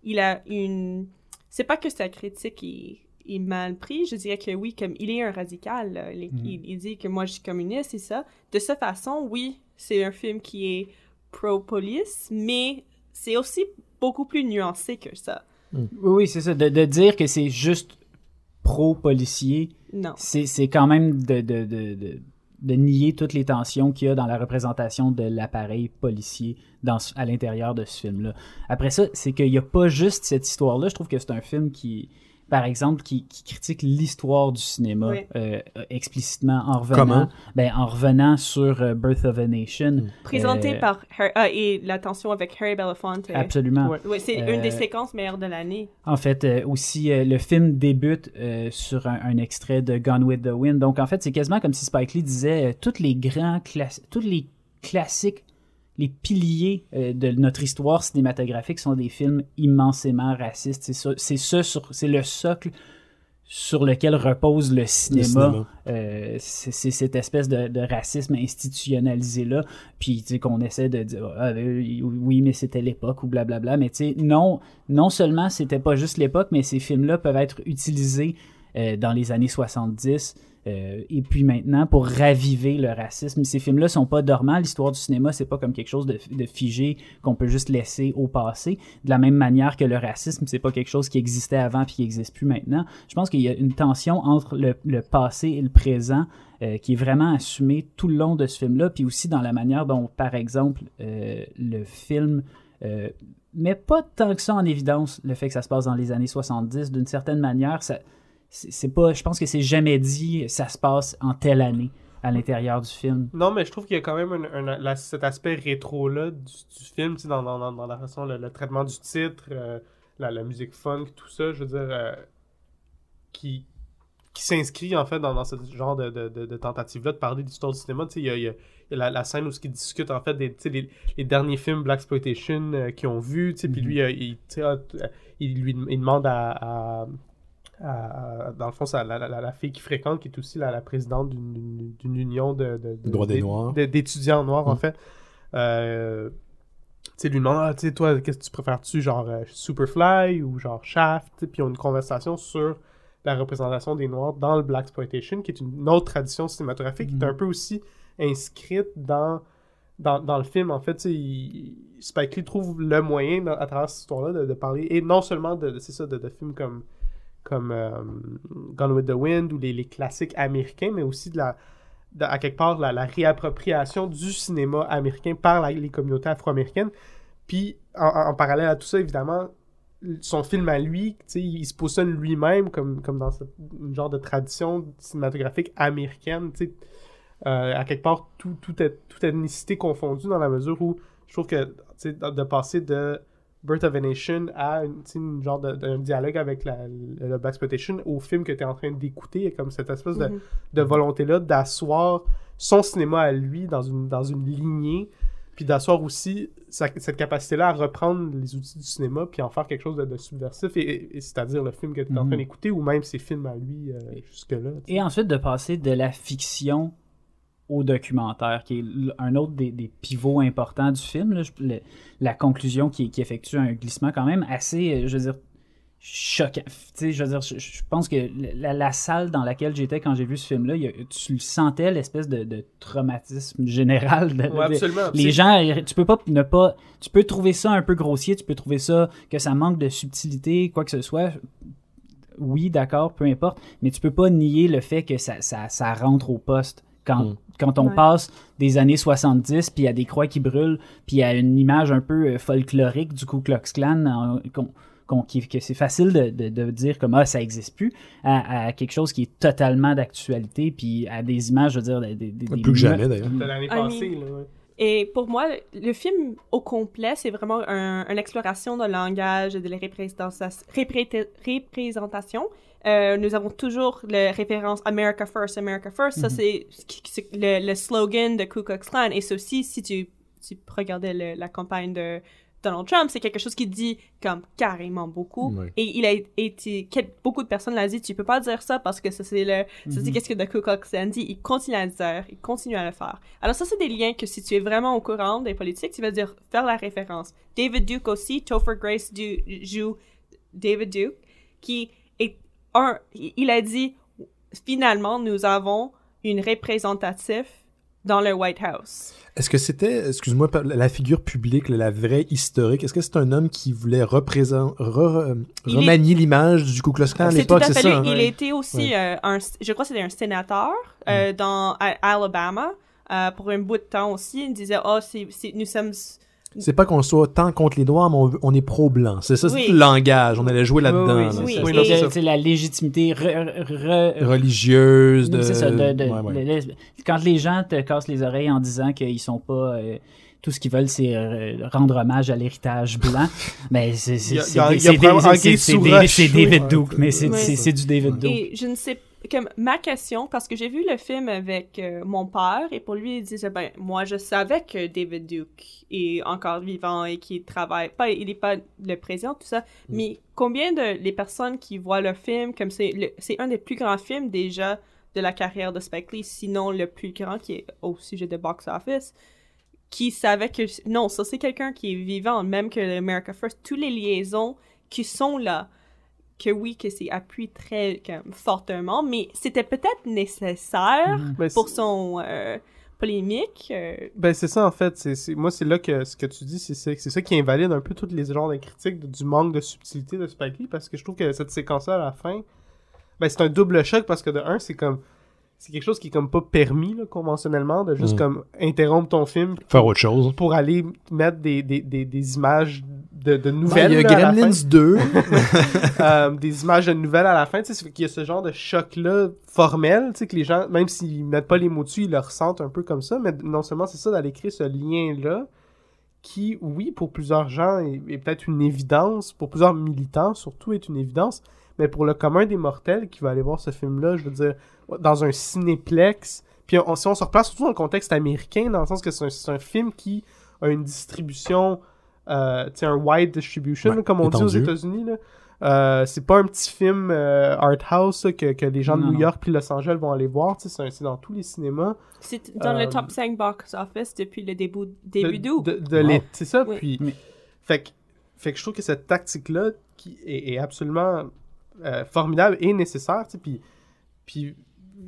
il a une. C'est pas que sa critique est, est mal pris. Je dirais que oui, comme il est un radical. là. Il, il- il dit que moi je suis communiste, c'est ça. De cette façon, oui, c'est un film qui est pro-police, mais c'est aussi beaucoup plus nuancé que ça. Oui, oui, c'est ça. De, de dire que c'est juste pro-policier, c'est c'est quand même de, de, de, de, de nier toutes les tensions qu'il y a dans la représentation de l'appareil policier dans, à l'intérieur de ce film-là. Après ça, c'est qu'il n'y a pas juste cette histoire-là. Je trouve que c'est un film qui, par exemple, qui, qui critique l'histoire du cinéma Oui. euh, explicitement en revenant, Comment? ben, en revenant sur euh, Birth of a Nation. Présenté Euh, par Har- ah, et la tension avec Harry Belafonte. Absolument. Ouais. ouais, c'est Euh, une des séquences meilleures de l'année. En fait, euh, aussi, euh, le film débute euh, sur un, un extrait de Gone with the Wind. Donc, en fait, c'est quasiment comme si Spike Lee disait euh, tous les grands classiques, tous les classiques, les piliers euh, de notre histoire cinématographique sont des films immensément racistes. C'est c'est le socle sur lequel repose le cinéma. cinéma. Euh, c'est cette espèce de, de racisme institutionnalisé là, puis tu sais qu'on essaie de dire ah, euh, oui mais c'était l'époque ou blablabla, mais tu sais non non seulement c'était pas juste l'époque, mais ces films là peuvent être utilisés euh, dans les années 70 euh, et puis maintenant pour raviver le racisme. Ces films-là sont pas dormants. L'histoire du cinéma, c'est pas comme quelque chose de, figé qu'on peut juste laisser au passé. De la même manière que le racisme, c'est pas quelque chose qui existait avant puis qui existe plus maintenant. Je pense qu'il y a une tension entre le, passé et le présent euh, qui est vraiment assumée tout le long de ce film-là, puis aussi dans la manière dont, par exemple, euh, le film met pas tant que ça en évidence le fait que ça se passe dans les années 70. D'une certaine manière, ça, c'est pas, je pense que c'est jamais dit ça se passe en telle année à l'intérieur du film. Non, mais je trouve qu'il y a quand même un, un- la- cet aspect rétro-là du, du film, tu sais, dans, dans, dans, la façon, le, le traitement du titre, euh, la, la musique funk, tout ça, je veux dire, euh, qui, qui s'inscrit en fait dans, dans ce genre de, de, de, de tentative-là de parler d'histoire du cinéma. Tu sais, il y a, y a- il y a la, la scène où ils discutent en fait des tu sais, les, les derniers films Black Exploitation qu'ils ont vus, tu sais, puis lui, euh, il, ah, il, lui il demande à, à, à- à- dans le fond, c'est la, la- la- la fille qui fréquente, qui est aussi la, la présidente d'une- union de, de- de- Droits des d'é- Noirs. d'é- d'étudiants noirs, en Mm. fait. Euh, tu lui demande, ah, tu sais, toi, qu'est-ce que tu préfères-tu, genre euh, Superfly ou genre Shaft? Puis ils ont une conversation sur la représentation des Noirs dans le Black Exploitation, qui est une autre tradition cinématographique, qui est un peu aussi inscrite dans, dans, dans le film. En fait, il- Spike Lee trouve le moyen, dans- à travers cette histoire-là, de, de parler, et non seulement de, de- c'est ça, de, de films comme, comme euh, Gone with the Wind ou les, classiques américains, mais aussi de la, à quelque part, la, réappropriation du cinéma américain par les communautés afro-américaines. Puis, en, parallèle à tout ça, évidemment, son film à lui, il se positionne lui-même comme, comme dans cette, une genre de tradition cinématographique américaine, euh, à quelque part, tout, tout, toute ethnicité confondue dans la mesure où je trouve que, de passer de Birth of a Nation à une, genre de, d'un dialogue avec la, le, le Black Exploitation au film que tu es en train d'écouter, il y a comme cette espèce de, Mhm. de volonté-là d'asseoir son cinéma à lui dans une, dans une lignée, puis d'asseoir aussi sa- cette capacité-là à reprendre les outils du cinéma puis en faire quelque chose de, de subversif, et, et- et c'est-à-dire le film que tu es en Mhm. train d'écouter ou même ses films à lui euh, jusque-là. Et ensuite de passer de la fiction au documentaire, qui est un autre des, des pivots importants du film. là. Je- le- la conclusion qui, qui effectue un glissement quand même assez, euh, je veux dire, choquant. Je veux dire, je, je pense que la, la salle dans laquelle j'étais quand j'ai vu ce film-là, tu le sentais, l'espèce de, de traumatisme général. de- Ouais, de- absolument. les gens, tu peux pas ne pas, tu peux trouver ça un peu grossier, tu peux trouver ça que ça manque de subtilité, quoi que ce soit. Oui, d'accord, peu importe, mais tu peux pas nier le fait que ça, ça, ça rentre au poste quand, Mm. quand on Ouais. passe des années 70, puis il y a des croix qui brûlent, puis il y a une image un peu euh, folklorique du Ku Klux Klan, en- qu'on- qu'on- qui- que c'est facile de, de, de dire comme ah ça existe plus à, à quelque chose qui est totalement d'actualité puis à des images je veux dire des, des- des- Plus que jamais, d'ailleurs. de l'année I passée. mean- là, ouais. Et pour moi, le film au complet, c'est vraiment un- une exploration de langage, de la représentation. repré- représentation. Euh, nous avons toujours la référence America First, America First. Ça, c'est c'est le, le slogan de Ku Klux Klan. Et aussi, si tu, tu regardais le- la campagne de Donald Trump, c'est quelque chose qui dit comme carrément beaucoup. Et il a été, beaucoup de personnes l'ont dit, tu peux pas dire ça parce que ça c'est le, ça c'est qu'est-ce que le Ku Klux Klan dit. Il continue à le dire, il continue à le faire. Alors ça c'est des liens que si tu es vraiment au courant des politiques, tu vas dire faire la référence. David Duke aussi, Topher Grace du, joue David Duke, qui un, il a dit finalement nous avons une représentative dans le White House. Est-ce que c'était, excuse-moi, la figure publique, la vraie historique, est-ce que c'est un homme qui voulait représenter, est- remanier l'image du Ku Klux Klan à l'époque, c'est ça? lui. hein? Il était aussi euh, un, je crois que c'était un sénateur euh, dans à Alabama euh, pour un bout de temps aussi. Il disait oh nous sommes C'est pas qu'on soit tant contre les Noirs, mais on, est pro-blanc. C'est ça, Oui. c'est le langage. On allait jouer là-dedans. Oui, oui, c'est la légitimité re- re- re- Religieuse, de... C'est ça, de- de- Ouais, ouais. le- le- quand les gens te cassent les oreilles en disant qu'ils sont pas. euh, tout ce qu'ils veulent, c'est euh, rendre hommage à l'héritage blanc. (laughs) Mais c'est David Duke, mais c'est Ouais. c'est- c'est du David Duke. Et je ne sais comme ma question parce que j'ai vu le film avec euh, mon père et pour lui il disait ben moi je savais que David Duke est encore vivant et qu'il travaille pas il est pas le président tout ça mais combien de les personnes qui voient le film comme c'est le- c'est un des plus grands films déjà de la carrière de Spike Lee sinon le plus grand qui est au sujet de box office qui savait que non ça c'est quelqu'un qui est vivant même que America First tous les liaisons qui sont là que oui, que c'est appuyé très comme, fortement, mais c'était peut-être nécessaire Ben, pour son euh, polémique. euh, Ben, c'est ça, en fait. C'est, Moi, c'est là que ce que tu dis, c'est, ça qui invalide un peu tous les genres de critiques du manque de subtilité de Spike Lee, parce que je trouve que cette séquence-là, à la fin, ben, c'est un double choc, parce que de un, c'est comme... C'est quelque chose qui est comme pas permis, là, conventionnellement, de juste Mm. comme interrompre ton film Faire autre chose. pour aller mettre des, des, des, des images de, de Ouais, nouvelles. il y a là. Gremlins 2. (laughs) Euh, des images de nouvelles à la fin, tu sais, qu'il y a ce genre de choc-là formel, tu sais, que les gens, même s'ils mettent pas les mots dessus, ils le ressentent un peu comme ça, mais non seulement c'est ça, d'aller créer ce lien-là, qui, oui, pour plusieurs gens, est, est peut-être une évidence, pour plusieurs militants, surtout, est une évidence, mais pour le commun des mortels qui va aller voir ce film-là, je veux dire, dans un cinéplex, puis on, si on se replace surtout dans le contexte américain, dans le sens que c'est un, film qui a une distribution, euh, tu sais, un wide distribution, Ouais, comme on dit aux. États-Unis, là. Euh, c'est pas un petit film euh, art house là, que, que les gens de Non, New. York puis Los Angeles vont aller voir. tu sais, C'est dans tous les cinémas. C'est dans Euh, le top 5 box office depuis le début, début de, d'août. de, de Wow. l'é- C'est ça. Oui. Puis, Mais- fait, que, fait que je trouve que cette tactique-là qui est, est absolument euh, formidable et nécessaire. Puis, puis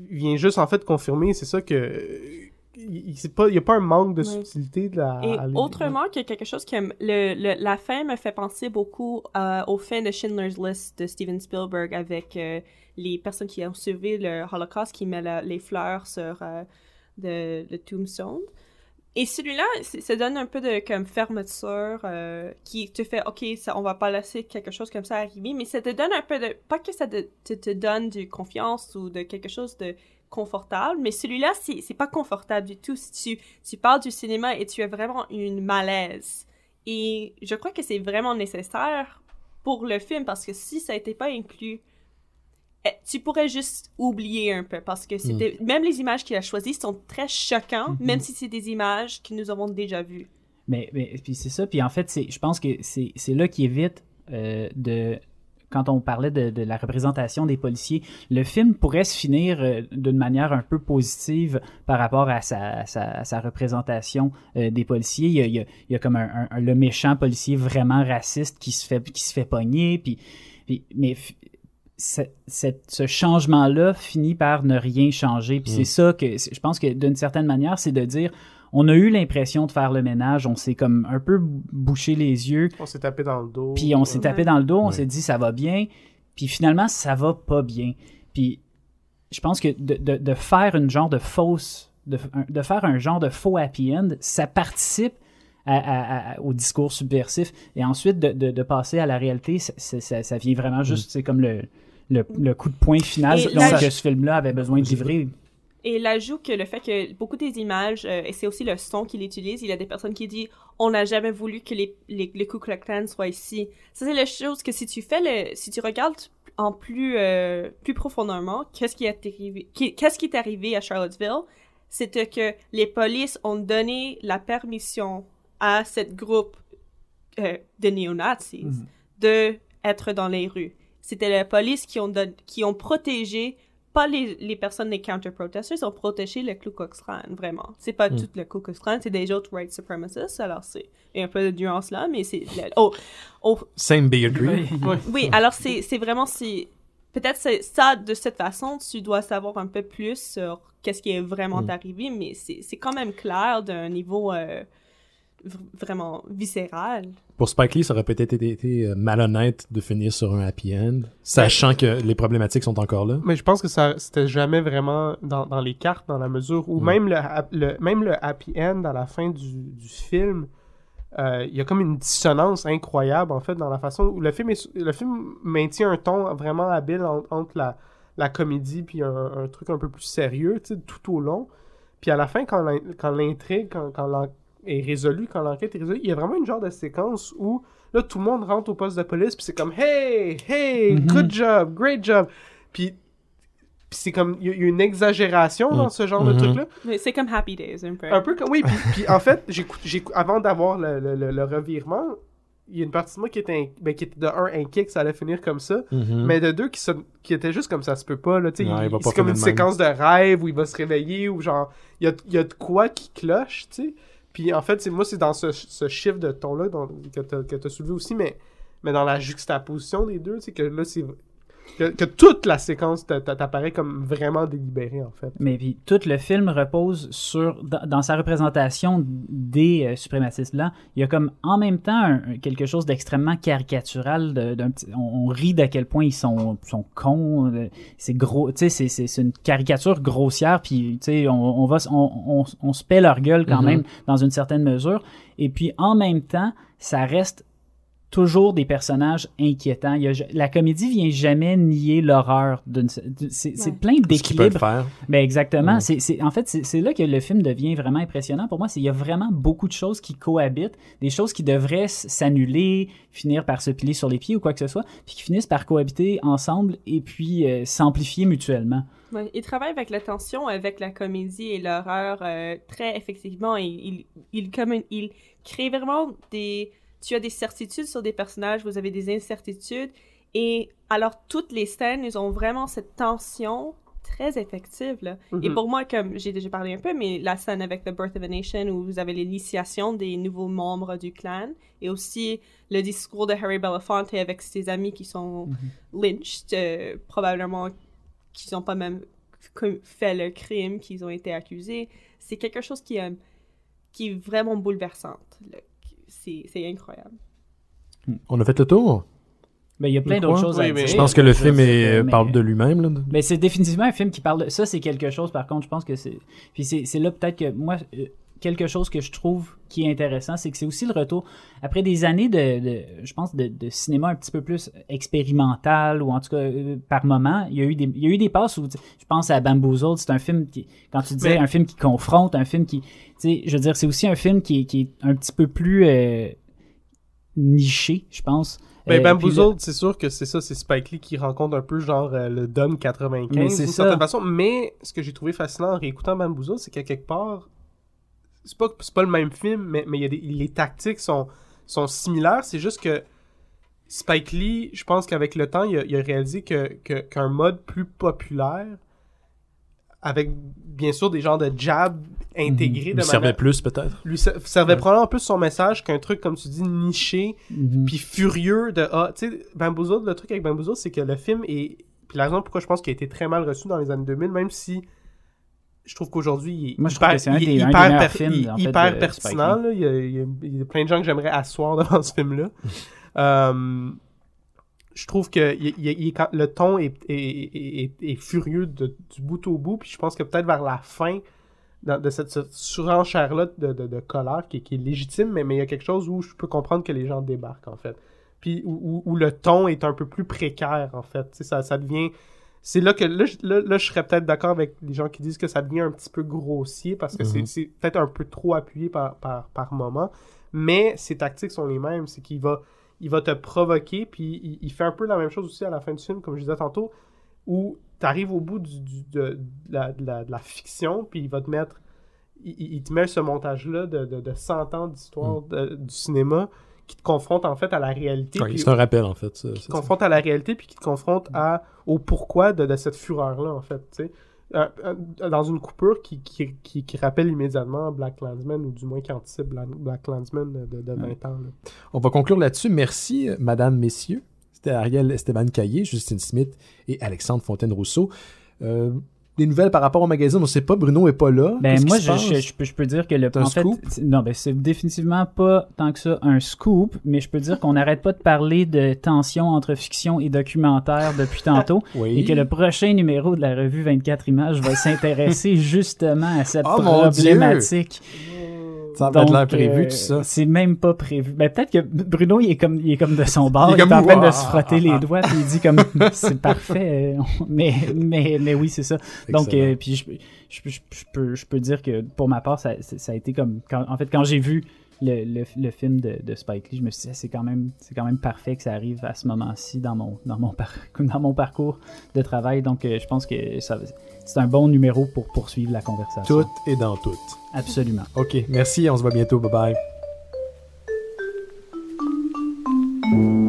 vient juste en fait confirmer, c'est ça que. Il n'y a pas un manque de subtilité de la. Et autrement que quelque chose que le, le- la fin me fait penser beaucoup euh, au fin de Schindler's List de Steven Spielberg avec euh, les personnes qui ont survécu le Holocaust qui la- les fleurs sur euh, de- le tombstone. Et celui-là, ça donne un peu de comme fermeture euh, qui te fait ok, ça, on va pas laisser quelque chose comme ça arriver, mais ça te donne un peu de pas que ça te, te, donne de confiance ou de quelque chose de confortable, mais celui-là, c'est pas confortable du tout. Si tu, tu parles du cinéma et tu as vraiment une malaise. Et je crois que c'est vraiment nécessaire pour le film parce que si ça n'était pas inclus, tu pourrais juste oublier un peu parce que c'était même les images qu'il a choisies sont très choquantes, même si c'est des images que nous avons déjà vues. Mais, mais puis c'est ça. Puis en fait, je pense que c'est, là qui évite euh, de. Quand on parlait de, de la représentation des policiers, le film pourrait se finir euh, d'une manière un peu positive par rapport à sa, à sa, à sa représentation euh, des policiers. Il y a, il y a- il y a comme un, le méchant policier vraiment raciste qui se fait, qui se fait pogner. Puis, puis- mais cette- ce changement-là finit par ne rien changer. Puis Mm. c'est ça que je pense que d'une certaine manière, c'est de dire on a eu l'impression de faire le ménage, on s'est comme un peu bouché les yeux, On s'est tapé dans le dos. puis on s'est Ouais. tapé dans le dos, on Ouais. s'est dit ça va bien, puis finalement ça va pas bien. Puis je pense que de, de- de faire une genre de fausse, de, de faire un genre de faux happy end, ça participe à- à- à- au discours subversif. Et ensuite de, de- de passer à la réalité, ça, ça- ça- ça vient vraiment juste, c'est comme le, le, le coup de poing final là, que ce film-là avait besoin de livrer. Et l'ajout que le fait que beaucoup des images, euh, et c'est aussi le son qu'il utilise, il y a des personnes qui disent on n'a jamais voulu que les, les, les Ku Klux Klan soient ici. Ça, c'est la chose que si tu fais le, si tu regardes en plus, euh, plus profondément, qu'est-ce qui est arrivé, qu'est-ce qui est arrivé à Charlottesville, c'était que les polices ont donné la permission à cette groupe euh, de néo-nazis Mhm. de être dans les rues. C'était la police qui ont, don- qui ont protégé, pas les, les personnes des counter-protesters, ont protégé le Ku Klux Klan, vraiment. C'est pas Mm. tout le Ku Klux Klan, c'est des autres white supremacists, alors c'est il y a un peu de nuance là, mais c'est... le- Oh, oh, Same bigotry. Oui, (laughs) alors c'est c'est vraiment... c'est Peut-être c'est ça, de cette façon, tu dois savoir un peu plus sur qu'est-ce qui est vraiment Mm. arrivé, mais c'est c'est quand même clair d'un niveau euh, vraiment viscéral. Pour Spike Lee, ça aurait peut-être été, été, euh, malhonnête de finir sur un happy end, sachant que les problématiques sont encore là. Mais je pense que ça c'était jamais vraiment dans, dans les cartes, dans la mesure où Mm. même, le, le- même le happy end à la fin du, du film, euh, il y a comme une dissonance incroyable en fait dans la façon où le film, est, le film maintient un ton vraiment habile en- entre la, la comédie puis un, un truc un peu plus sérieux tu sais, tout au long. Puis à la fin, quand l'in- quand l'intrigue quand, quand est résolue, quand l'enquête est résolue, il y a vraiment une genre de séquence où là tout le monde rentre au poste de police puis c'est comme hey hey Mhm. good job great job puis puis c'est comme il y, a une exagération dans ce genre de Mhm. truc là Mais c'est comme Happy Days, un peu. un peu comme oui puis, puis en fait j'écoute j'écoute- avant d'avoir le, le, le- le revirement il y a une partie de moi qui était, in- ben, qui était de un inquiet que ça allait finir comme ça Mhm. mais de deux qui, se- qui était juste comme ça se peut pas là tu sais Non, il- il va pas c'est comme une même. séquence de rêve où il va se réveiller ou genre il y a, il y a de quoi qui cloche tu sais puis en fait c'est moi c'est dans ce, ce chiffre de ton là que t'as que t'as soulevé aussi mais mais dans la juxtaposition des deux tu sais que là c'est que, que toute la séquence t'a- t'a- t'apparaît comme vraiment délibérée en fait Mais puis tout le film repose sur dans, dans sa représentation des euh, suprémacistes blancs, il y a comme en même temps un- quelque chose d'extrêmement caricatural. de- d'un petit- on, on rit d'à quel point ils sont, sont cons. euh, C'est gros, tu sais, c'est- c'est c'est une caricature grossière. Puis tu sais, on, on va, on, on, on se paie leur gueule quand Mhm. même dans une certaine mesure. Et puis en même temps, ça reste toujours des personnages inquiétants. Il y a, la comédie vient jamais nier l'horreur. d'une- C'est Ouais. plein Ce qu'il peut d'équilibre. le faire. Ben exactement. Ouais. C'est, c'est- en fait, c'est, c'est là que le film devient vraiment impressionnant pour moi. C'est il y a vraiment beaucoup de choses qui cohabitent, des choses qui devraient s'annuler, finir par se plier sur les pieds ou quoi que ce soit, puis qui finissent par cohabiter ensemble et puis euh, s'amplifier mutuellement. Ouais, il travaille avec la tension, avec la comédie et l'horreur euh, très effectivement. Il, il, il, comme un- il crée vraiment des... Tu as des certitudes sur des personnages, vous avez des incertitudes, Et alors, toutes les scènes, ils ont vraiment cette tension très effective. Là. Et Mhm. pour moi, comme j'ai déjà parlé un peu, mais la scène avec The Birth of a Nation où vous avez l'initiation des nouveaux membres du clan et aussi le discours de Harry Belafonte avec ses amis qui sont lynched, euh, probablement qu'ils n'ont pas même fait le crime qu'ils ont été accusés. C'est quelque chose qui, euh, qui est vraiment bouleversante. là. C'est incroyable. On a fait le tour? Ben, il y a plein d'autres choses Oui, à mais- dire. Je pense que le Je film est- mais- parle de lui-même. Mais c'est définitivement un film qui parle de ça, c'est quelque chose, par contre, je pense que c'est. Puis c'est c'est là peut-être que moi, euh, quelque chose que je trouve qui est intéressant, c'est que c'est aussi le retour, après des années de, de- je pense, de, de cinéma un petit peu plus expérimental, ou en tout cas, euh, par moment, il y a eu des, il y a eu des passes où, je pense à Bamboozled, c'est un film qui, quand tu disais Mais- un film qui confronte, un film qui, tu sais, je veux dire, c'est aussi un film qui, est- qui est un petit peu plus euh, niché, je pense. Ben, Euh, Bamboozled, c'est sûr que c'est ça, c'est Spike Lee qui rencontre un peu genre euh, le Don 95 Mais c'est d'une certaine façon. Mais ce que j'ai trouvé fascinant en réécoutant Bamboozled, c'est qu'à quelque part, c'est pas, c'est pas le même film, mais, mais y a des- les tactiques sont, sont similaires. C'est juste que Spike Lee, je pense qu'avec le temps, il a, il a réalisé que, que- qu'un mode plus populaire, avec bien sûr des genres de jab intégrés de servait manière- plus, peut-être? lui ser- servait probablement plus son message qu'un truc, comme tu dis, niché, Mhm. puis furieux de ah tu sais Bamboozled le truc avec Bamboozled c'est que le film est puis la raison pourquoi je pense qu'il a été très mal reçu dans les années 2000 même si je trouve qu'aujourd'hui il hyper, c'est hyper hyper pertinent là. Il, y a, il y a- plein de gens que j'aimerais asseoir (laughs) devant ce film là je trouve que il- il- le ton est, est, est- est- est furieux de- du bout au bout puis je pense que peut-être vers la fin dans- de cette, cette surenchère-là de, de, de colère qui, qui est légitime, mais, mais il y a quelque chose où je peux comprendre que les gens débarquent, en fait. Puis où, où- où le ton est un peu plus précaire, en fait. Ça devient... C'est là que... Là, je- là, là, je serais peut-être d'accord avec les gens qui disent que ça devient un petit peu grossier, parce que c'est- Mhm. c'est peut-être un peu trop appuyé par, par, par moment. Mais ses tactiques sont les mêmes. C'est qu'il va... Il va te provoquer, puis il, il fait un peu la même chose aussi à la fin du film, comme je disais tantôt, où tu arrives au bout du, du- de, de la, de la- de la fiction, puis il va te mettre. Il, il- te met ce montage-là de, de, de 100 ans d'histoire de- du cinéma qui te confronte en fait à la réalité. Ouais, C'est un rappel, en fait. ça, qui te ça. confronte à la réalité, puis qui te confronte à, au pourquoi de, de cette fureur-là, en fait. tu sais. Un- un- dans une coupure qui, qui, qui, qui rappelle immédiatement Black Landsman, ou du moins qui anticipe Black, Landsman de, de 20 ans. là. On va conclure là-dessus. Merci, euh, madame, messieurs. C'était Ariel Esteban Caillé, Justine Smith et Alexandre Fontaine-Rousseau. Euh, des nouvelles par rapport au magazine, on ne sait pas. Bruno est pas là. Ben moi, je, passe? je, je peux, je peux dire que le en fait, non, ben c'est définitivement pas tant que ça un scoop, mais je peux dire qu'on n'arrête pas de parler de tension entre fiction et documentaire depuis tantôt, (laughs) Oui. et que le prochain numéro de la revue 24 images va s'intéresser (laughs) justement à cette Oh, mon Dieu! Ça va être l'air prévu, euh, tout ça. C'est même pas prévu. Ben, peut-être que Bruno, il est comme, il est comme de son bord. Il Il est en train de se frotter les doigts, puis il dit comme, (laughs) c'est parfait. euh, Mais, mais, mais oui, c'est ça. Donc, euh, puis je, je, je, je peux, je peux dire que pour ma part, ça, ça a été comme, quand, en fait, quand j'ai vu le, le, film de, Spike Lee, je me suis dit, ah, c'est quand, même, quand même parfait que ça arrive à ce moment-ci dans mon, dans, mon (laughs) dans mon parcours de travail. Donc, euh, je pense que c'est un bon numéro pour poursuivre la conversation. Tout et dans tout. Absolument. OK, merci, on se voit bientôt. Bye bye.